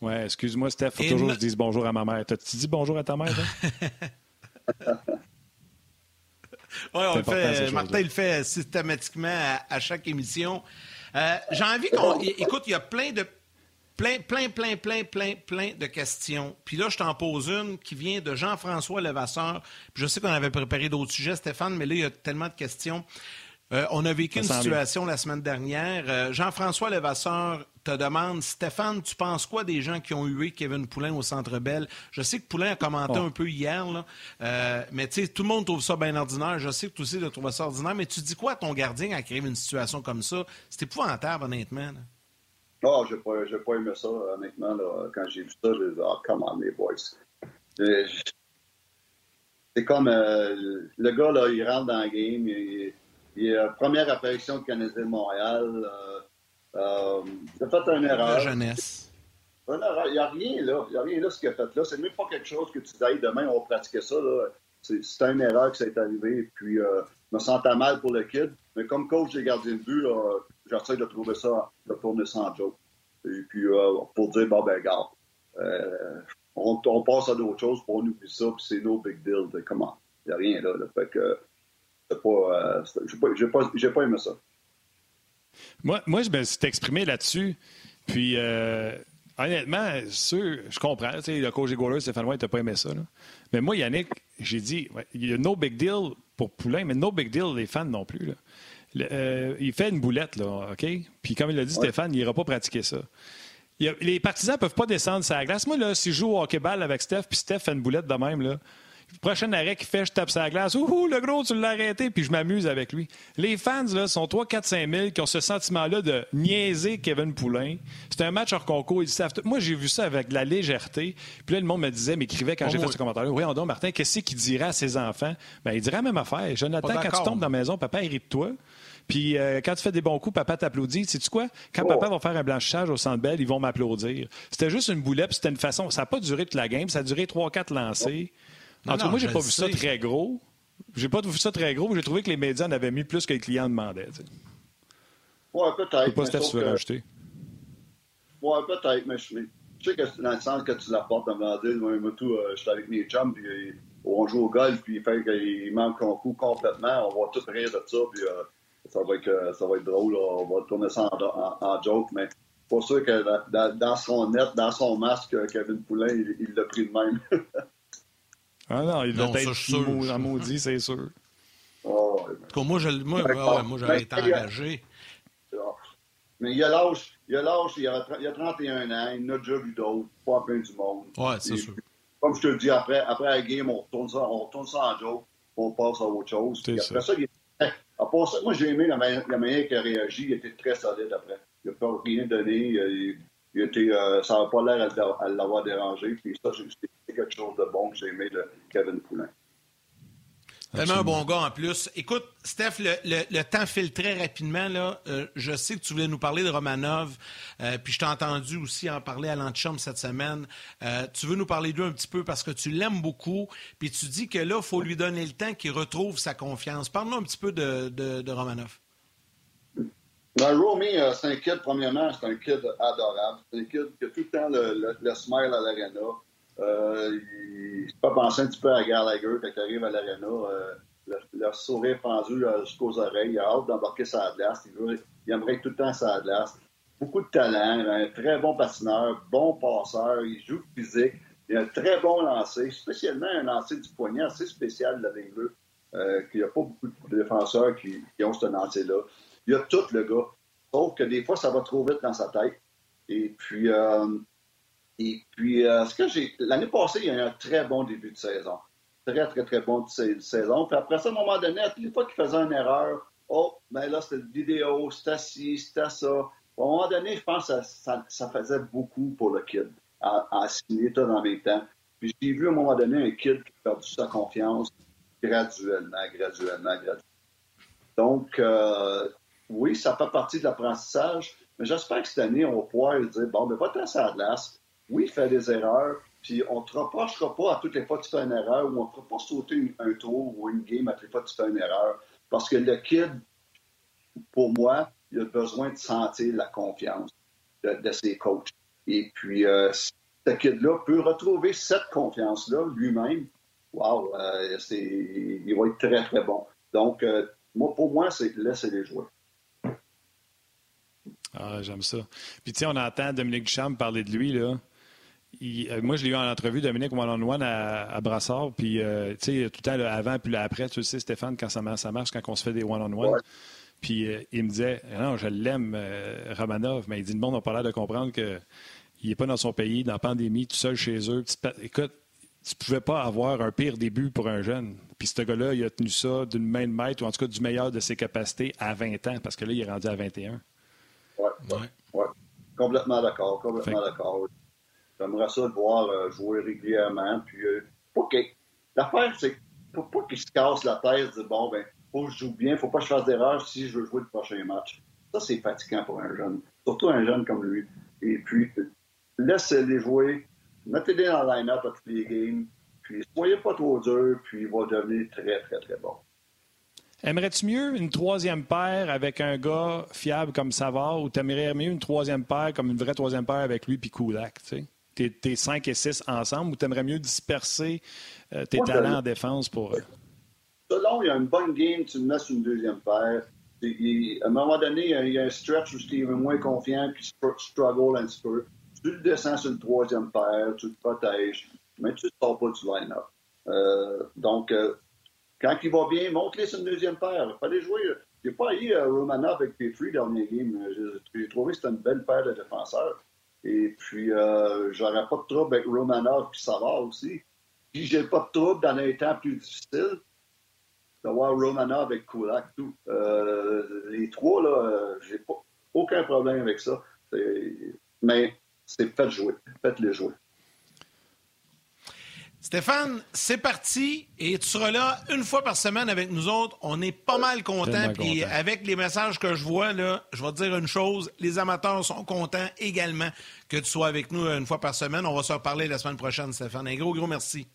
Ouais, excuse-moi, Steph, faut toujours que je dise bonjour à ma mère. T'as-tu dit bonjour à ta mère, Oui, on le fait. Martin, le fait systématiquement à, chaque émission. Euh, j'ai envie qu'on. Écoute, il y a plein de. Plein, plein, plein, plein, plein, plein de questions. Puis là, je t'en pose une qui vient de Jean-François Levasseur. je sais qu'on avait préparé d'autres sujets, Stéphane, mais là, il y a tellement de questions. Euh, on a vécu une situation la semaine dernière. Euh, Jean-François Levasseur te demande, Stéphane, tu penses quoi des gens qui ont hué Kevin Poulain au Centre Bell? Je sais que Poulain a commenté un peu hier, là, euh, mais tu sais, tout le monde trouve ça bien ordinaire. Je sais que tu aussi tu trouves ça ordinaire, mais tu dis quoi à ton gardien à créer une situation comme ça? C'est épouvantable, honnêtement. Non, je n'ai pas, pas, aimé ça, honnêtement. Quand j'ai vu ça, j'ai dit, ah, come on, les boys. C'est comme le gars, là, il rentre dans la game, il, puis, euh, première apparition de Canadien de Montréal. Euh, euh, il a fait une erreur. La jeunesse. Il n'y a rien là. Il n'y a rien là ce qu'il a fait là. C'est même pas quelque chose que tu dis, demain, on va pratiquer ça. C'est une erreur que ça est arrivé. Puis, euh, je me sentais mal pour le kid. Mais comme coach des gardiens de but, j'essaie de trouver ça, de tourner ça en joke. Et puis, pour dire, bon, ben, garde. On, on, passe à d'autres choses, pour on oublie ça, puis c'est no big deal. Comment? Il n'y a rien là. là. Fait que pas, euh, j'ai pas, pas, aimé ça. Moi, moi, je me suis exprimé là-dessus. Puis, euh, honnêtement, sûr, je comprends. Le coach des Goalers, Stéphane White, n'a pas aimé ça. Mais moi, Yannick, j'ai dit, il y a no big deal pour Poulain, mais no big deal les fans non plus. Euh, il fait une boulette, là, OK? Puis comme il l'a dit, Stéphane, il n'ira pas pratiquer ça. les partisans ne peuvent pas descendre sa glace. Moi, là, si je joue au hockey-ball avec Steph, puis Steph fait une boulette de même, là, prochain arrêt qu'il fait, je tape sa glace. Ouh, le gros, tu l'as arrêté, puis je m'amuse avec lui. Les fans, là, sont 3, 4, 5 000 qui ont ce sentiment-là de niaiser Kevin Poulain. C'est un match hors concours. Ils savent Moi, j'ai vu ça avec de la légèreté. Puis là, le monde me disait, m'écrivait quand j'ai fait ce commentaire-là. Oui, on Martin, qu'est-ce qu'il dirait à ses enfants? Ben, il dirait la même affaire. Jonathan, quand tu tombes dans la maison, papa hérite toi. Puis euh, quand tu fais des bons coups, papa t'applaudit. Sais-tu quoi? Quand papa va faire un blanchissage au centre belle, ils vont m'applaudir. C'était juste une boulette, c'était une façon. Ça n'a pas duré toute la game, ça a duré 3-4 lancers. En tout cas, moi, j'ai pas vu ça très gros. J'ai pas vu ça très gros, j'ai trouvé que les médias en avaient mis plus que les clients demandaient. Oui, peut-être. Je sais pas si tu veux rajouter. Oui, peut-être, mais je, sais que dans le sens que tu l'apportes à me dire, moi, tout, euh, je suis avec mes chums, puis euh, on joue au golf, puis il fait qu'il manque un coup complètement, on va tout rire de ça, puis euh, ça, va être, ça va être drôle, on va tourner ça en, joke, mais pas sûr que dans, son net, dans son masque, Kevin Poulain, il l'a pris de même. Ah non, il doit être maudit, c'est sûr. Oh, moi, je, moi, moi j'aurais été engagé. Mais il a l'âge, il a l'âge, il, a, il a 31 ans, il n'a déjà vu d'autres, pas plein du monde. Ouais, c'est sûr. Comme je te le dis, après, après la game, on retourne ça, on retourne ça en joke, on passe à autre chose. Après ça, il, ça, moi j'ai aimé la, manière, la manière qu'il a réagi, il était très solide après. Il n'a pas rien donné, il, il était, euh, ça n'a pas l'air à, l'avoir dérangé. Puis ça, c'est quelque chose de bon que j'ai aimé de Kevin Poulin. Tellement un bon gars en plus. Écoute, Steph, le, temps file très rapidement. Là. Euh, je sais que tu voulais nous parler de Romanov, euh, puis je t'ai entendu aussi en parler à l'antichambre cette semaine. Euh, tu veux nous parler d'eux un petit peu parce que tu l'aimes beaucoup, puis tu dis que là, il faut lui donner le temps qu'il retrouve sa confiance. Parle-nous un petit peu de, de, Romanov. Ben, Romy, c'est un kid, premièrement, c'est un kid adorable. C'est un kid qui a tout le temps le, le smile à l'arena. Euh, il pas penser un petit peu à Gallagher quand il arrive à l'arena. Euh, le, sourire pendu euh, jusqu'aux oreilles. Il a hâte d'embarquer sa glace. Il, il aimerait tout le temps sa glace. Beaucoup de talent, un très bon patineur, bon passeur, il joue physique. Il a un très bon lancer, spécialement un lancer du poignet assez spécial de la euh, qu'il n'y a pas beaucoup de défenseurs qui, ont ce lancer-là. Il y a tout le gars. Sauf que des fois, ça va trop vite dans sa tête. Et puis, euh, et puis, euh, ce que j'ai. L'année passée, il y a eu un très bon début de saison. Très, très, très bon début de saison. Puis après ça, à un moment donné, à toutes les fois qu'il faisait une erreur, oh, ben là, c'était vidéo, c'était ci, c'était ça. À un moment donné, je pense que ça, faisait beaucoup pour le kid à, à signer tout en même temps. Puis j'ai vu à un moment donné un kid qui a perdu sa confiance graduellement, graduellement, graduellement. Donc, euh, oui, ça fait partie de l'apprentissage, mais j'espère que cette année, on va pouvoir dire bon, mais va-t'en la glace, oui, il fait des erreurs, puis on ne te reprochera pas à toutes les fois que tu fais une erreur ou on ne fera pas sauter un tour ou une game à toutes les fois que tu fais une erreur. Parce que le kid, pour moi, il a besoin de sentir la confiance de, ses coachs. Et puis, euh, ce kid-là peut retrouver cette confiance-là lui-même. Wow, euh, il va être très, très bon. Donc, euh, moi, pour moi, c'est laisser les jouer. Ah, j'aime ça. Puis, tu sais, on entend Dominique Duchamp parler de lui, là. Euh, moi, je l'ai eu en entrevue, Dominique One-on-One à, Brassard. Puis, euh, tu sais, tout le temps, avant puis après, tu sais, Stéphane, quand ça, ça marche, quand on se fait des one-on-one. Puis, euh, il me disait, non, je l'aime, Romanov, mais il dit, le monde n'a pas l'air de comprendre qu'il n'est pas dans son pays, dans la pandémie, tout seul chez eux. Écoute, tu ne pouvais pas avoir un pire début pour un jeune. Puis, ce gars-là, il a tenu ça d'une main de maître, ou en tout cas du meilleur de ses capacités à 20 ans, parce que là, il est rendu à 21. Oui, oui, ouais. Complètement d'accord, complètement d'accord. J'aimerais ça le voir euh, jouer régulièrement. Puis, euh, L'affaire, c'est faut pas qu'il se casse la tête de bon, ben, faut que je joue bien, faut pas que je fasse d'erreurs si je veux jouer le prochain match. Ça, c'est fatigant pour un jeune. Surtout un jeune comme lui. Et puis, laissez-les jouer, mettez-les dans le line-up à tous les games, puis soyez pas trop dur, puis il va devenir très, très, très bon. Aimerais-tu mieux une troisième paire avec un gars fiable comme Savard ou t'aimerais mieux une troisième paire comme une vraie troisième paire avec lui puis Kulak, tu sais? tes, 5 et 6 ensemble ou tu aimerais mieux disperser euh, tes talents en défense pour. eux? Selon, il y a une bonne game, tu le mets sur une deuxième paire. à un moment donné, il y a un stretch où tu es moins confiant puis struggle un petit peu. Tu le descends sur une troisième paire, tu le protèges, mais tu ne sors pas du line-up. Euh, donc, euh, quand il va bien, monte-les sur une deuxième paire. Fallait jouer. J'ai pas eu Romanov avec Petrie dernier game. J'ai trouvé que c'était une belle paire de défenseurs. Et puis, euh, j'aurais pas de trouble avec Romanov puis Savard aussi. Puis, j'ai pas de trouble dans un temps plus difficile d'avoir Romanov avec Kulak, tout. Euh, les trois, là, euh, j'ai pas aucun problème avec ça. Mais c'est faites jouer. Faites-les jouer. Stéphane, c'est parti et tu seras là une fois par semaine avec nous autres. On est pas mal contents. Puis avec les messages que je vois, là, je vais te dire une chose. Les amateurs sont contents également que tu sois avec nous une fois par semaine. On va se reparler la semaine prochaine, Stéphane. Un gros, gros merci.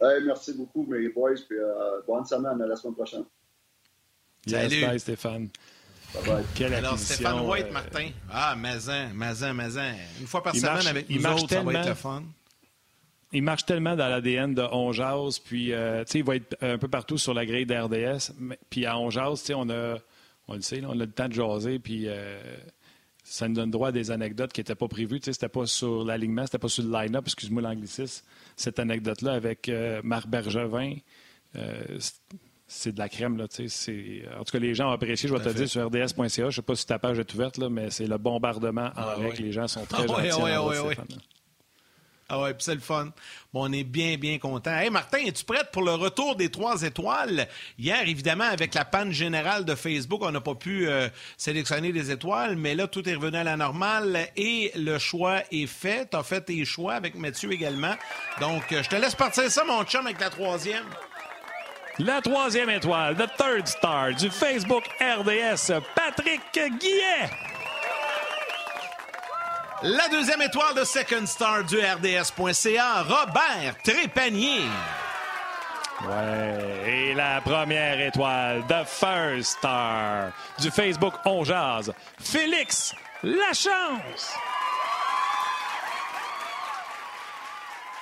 merci beaucoup, mes boys. Puis euh, bonne semaine à la semaine prochaine. Salut. bye, Stéphane. Bye bye. Quelle Alors, Stéphane White, euh, Martin. Ah, Mazin, Mazin, Mazin. Une fois par semaine avec nous autres, ça va être fun il marche tellement dans l'ADN de Onjaz, puis euh, il va être un peu partout sur la grille d'RDS. Puis à Onjaz, on a, on le sait, on a le temps de jaser, puis euh, ça nous donne droit à des anecdotes qui n'étaient pas prévues. C'était pas sur l'alignement, c'était pas sur le line-up, excuse-moi l'anglicisme. Cette anecdote-là avec euh, Marc Bergevin, c'est de la crème. Là, en tout cas, les gens ont apprécié, je vais te dire, sur rds.ca. Je ne sais pas si ta page est ouverte, là, mais c'est le bombardement en ah, règle. Les gens sont très ah, gentils. Oui, ah ouais, puis c'est le fun. Bon, on est bien, bien content. Hey, Martin, es-tu prête pour le retour des trois étoiles? Hier, évidemment, avec la panne générale de Facebook, on n'a pas pu euh, sélectionner les étoiles, mais là, tout est revenu à la normale et le choix est fait. Tu as fait tes choix avec Mathieu également. Donc, euh, je te laisse partir ça, mon chum, avec la troisième. La troisième étoile, the third star du Facebook RDS, Patrick Guillet. La deuxième étoile de Second Star du RDS.ca, Robert Trépanier. Ouais. Et la première étoile, The First Star du Facebook On Jazz, Félix Lachance.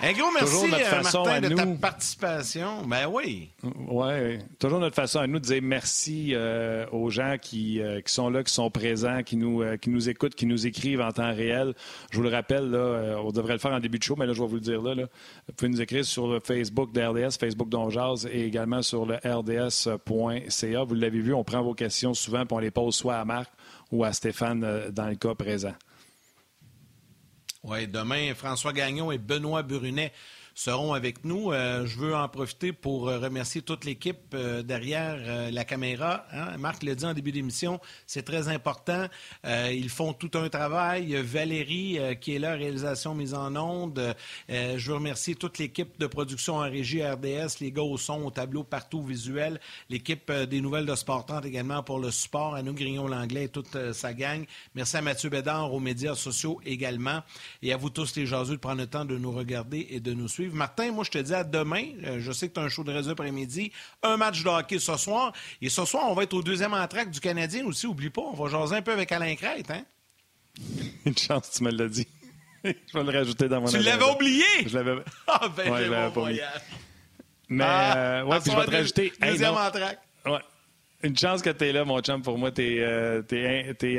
Un gros merci, notre euh, façon Martin, de ta participation. Ben oui. Oui, toujours notre façon à nous de dire merci euh, aux gens qui, euh, qui, sont là, qui sont présents, qui nous, qui nous écoutent, qui nous écrivent en temps réel. Je vous le rappelle, là, on devrait le faire en début de show, mais là, je vais vous le dire là. Vous pouvez nous écrire sur le Facebook de RDS, Facebook d'Onjaz et également sur le rds.ca. Vous l'avez vu, on prend vos questions souvent et on les pose soit à Marc ou à Stéphane dans le cas présent. Oui, demain, François Gagnon et Benoît Brunet seront avec nous. Euh, je veux en profiter pour euh, remercier toute l'équipe euh, derrière la caméra. Hein. Marc l'a dit en début d'émission, c'est très important. ils font tout un travail. Valérie, qui est là, réalisation mise en onde. je veux remercier toute l'équipe de production en régie RDS, les gars au son, au tableau, partout visuel. L'équipe des nouvelles de Sport 30 également pour le support. À nous, Grignon-Langlais et toute sa gang. Merci à Mathieu Bédard, aux médias sociaux également. Et à vous tous, les jaseux, de prendre le temps de nous regarder et de nous suivre. Martin, moi, je te dis à demain. Euh, je sais que tu as un show de réseau après-midi. Un match de hockey ce soir. Et ce soir, on va être au deuxième entraque du Canadien aussi. Oublie pas, on va jaser un peu avec Alain Crête. Hein? Une chance, tu me l'as dit. je vais le rajouter dans mon Tu l'avais oublié? Je l'avais. Ah, ben, ouais, je l'avais pas oublié. Mais, ah, euh, ouais, puis je vais te rajouter. Deuxième entraque. Ouais. Une chance que tu es là, mon chum. Pour moi, tu es, euh,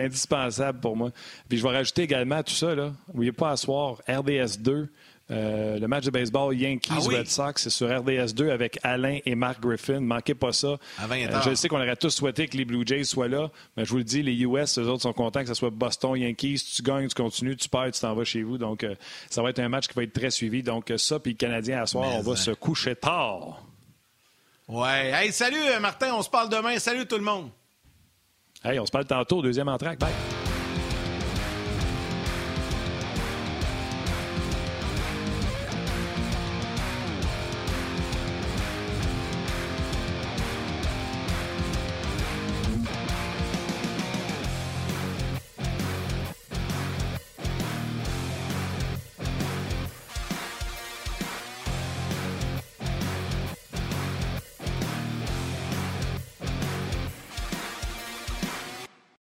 indispensable pour moi. Puis je vais rajouter également à tout ça. Là. N'oubliez pas à soir, RDS 2. Euh, le match de baseball Yankees-Red ah Sox, c'est sur RDS 2 avec Alain et Mark Griffin. Manquez pas ça. Euh, je sais qu'on aurait tous souhaité que les Blue Jays soient là, mais je vous le dis, les US, eux autres sont contents que ce soit Boston, Yankees. Tu gagnes, tu continues, tu perds, tu t'en vas chez vous. Donc, euh, ça va être un match qui va être très suivi. Donc, ça, puis le Canadien à soir, on va se coucher tard. Ouais. Hey, salut, Martin. On se parle demain. Salut tout le monde. Hey, on se parle tantôt, deuxième entraque. Bye.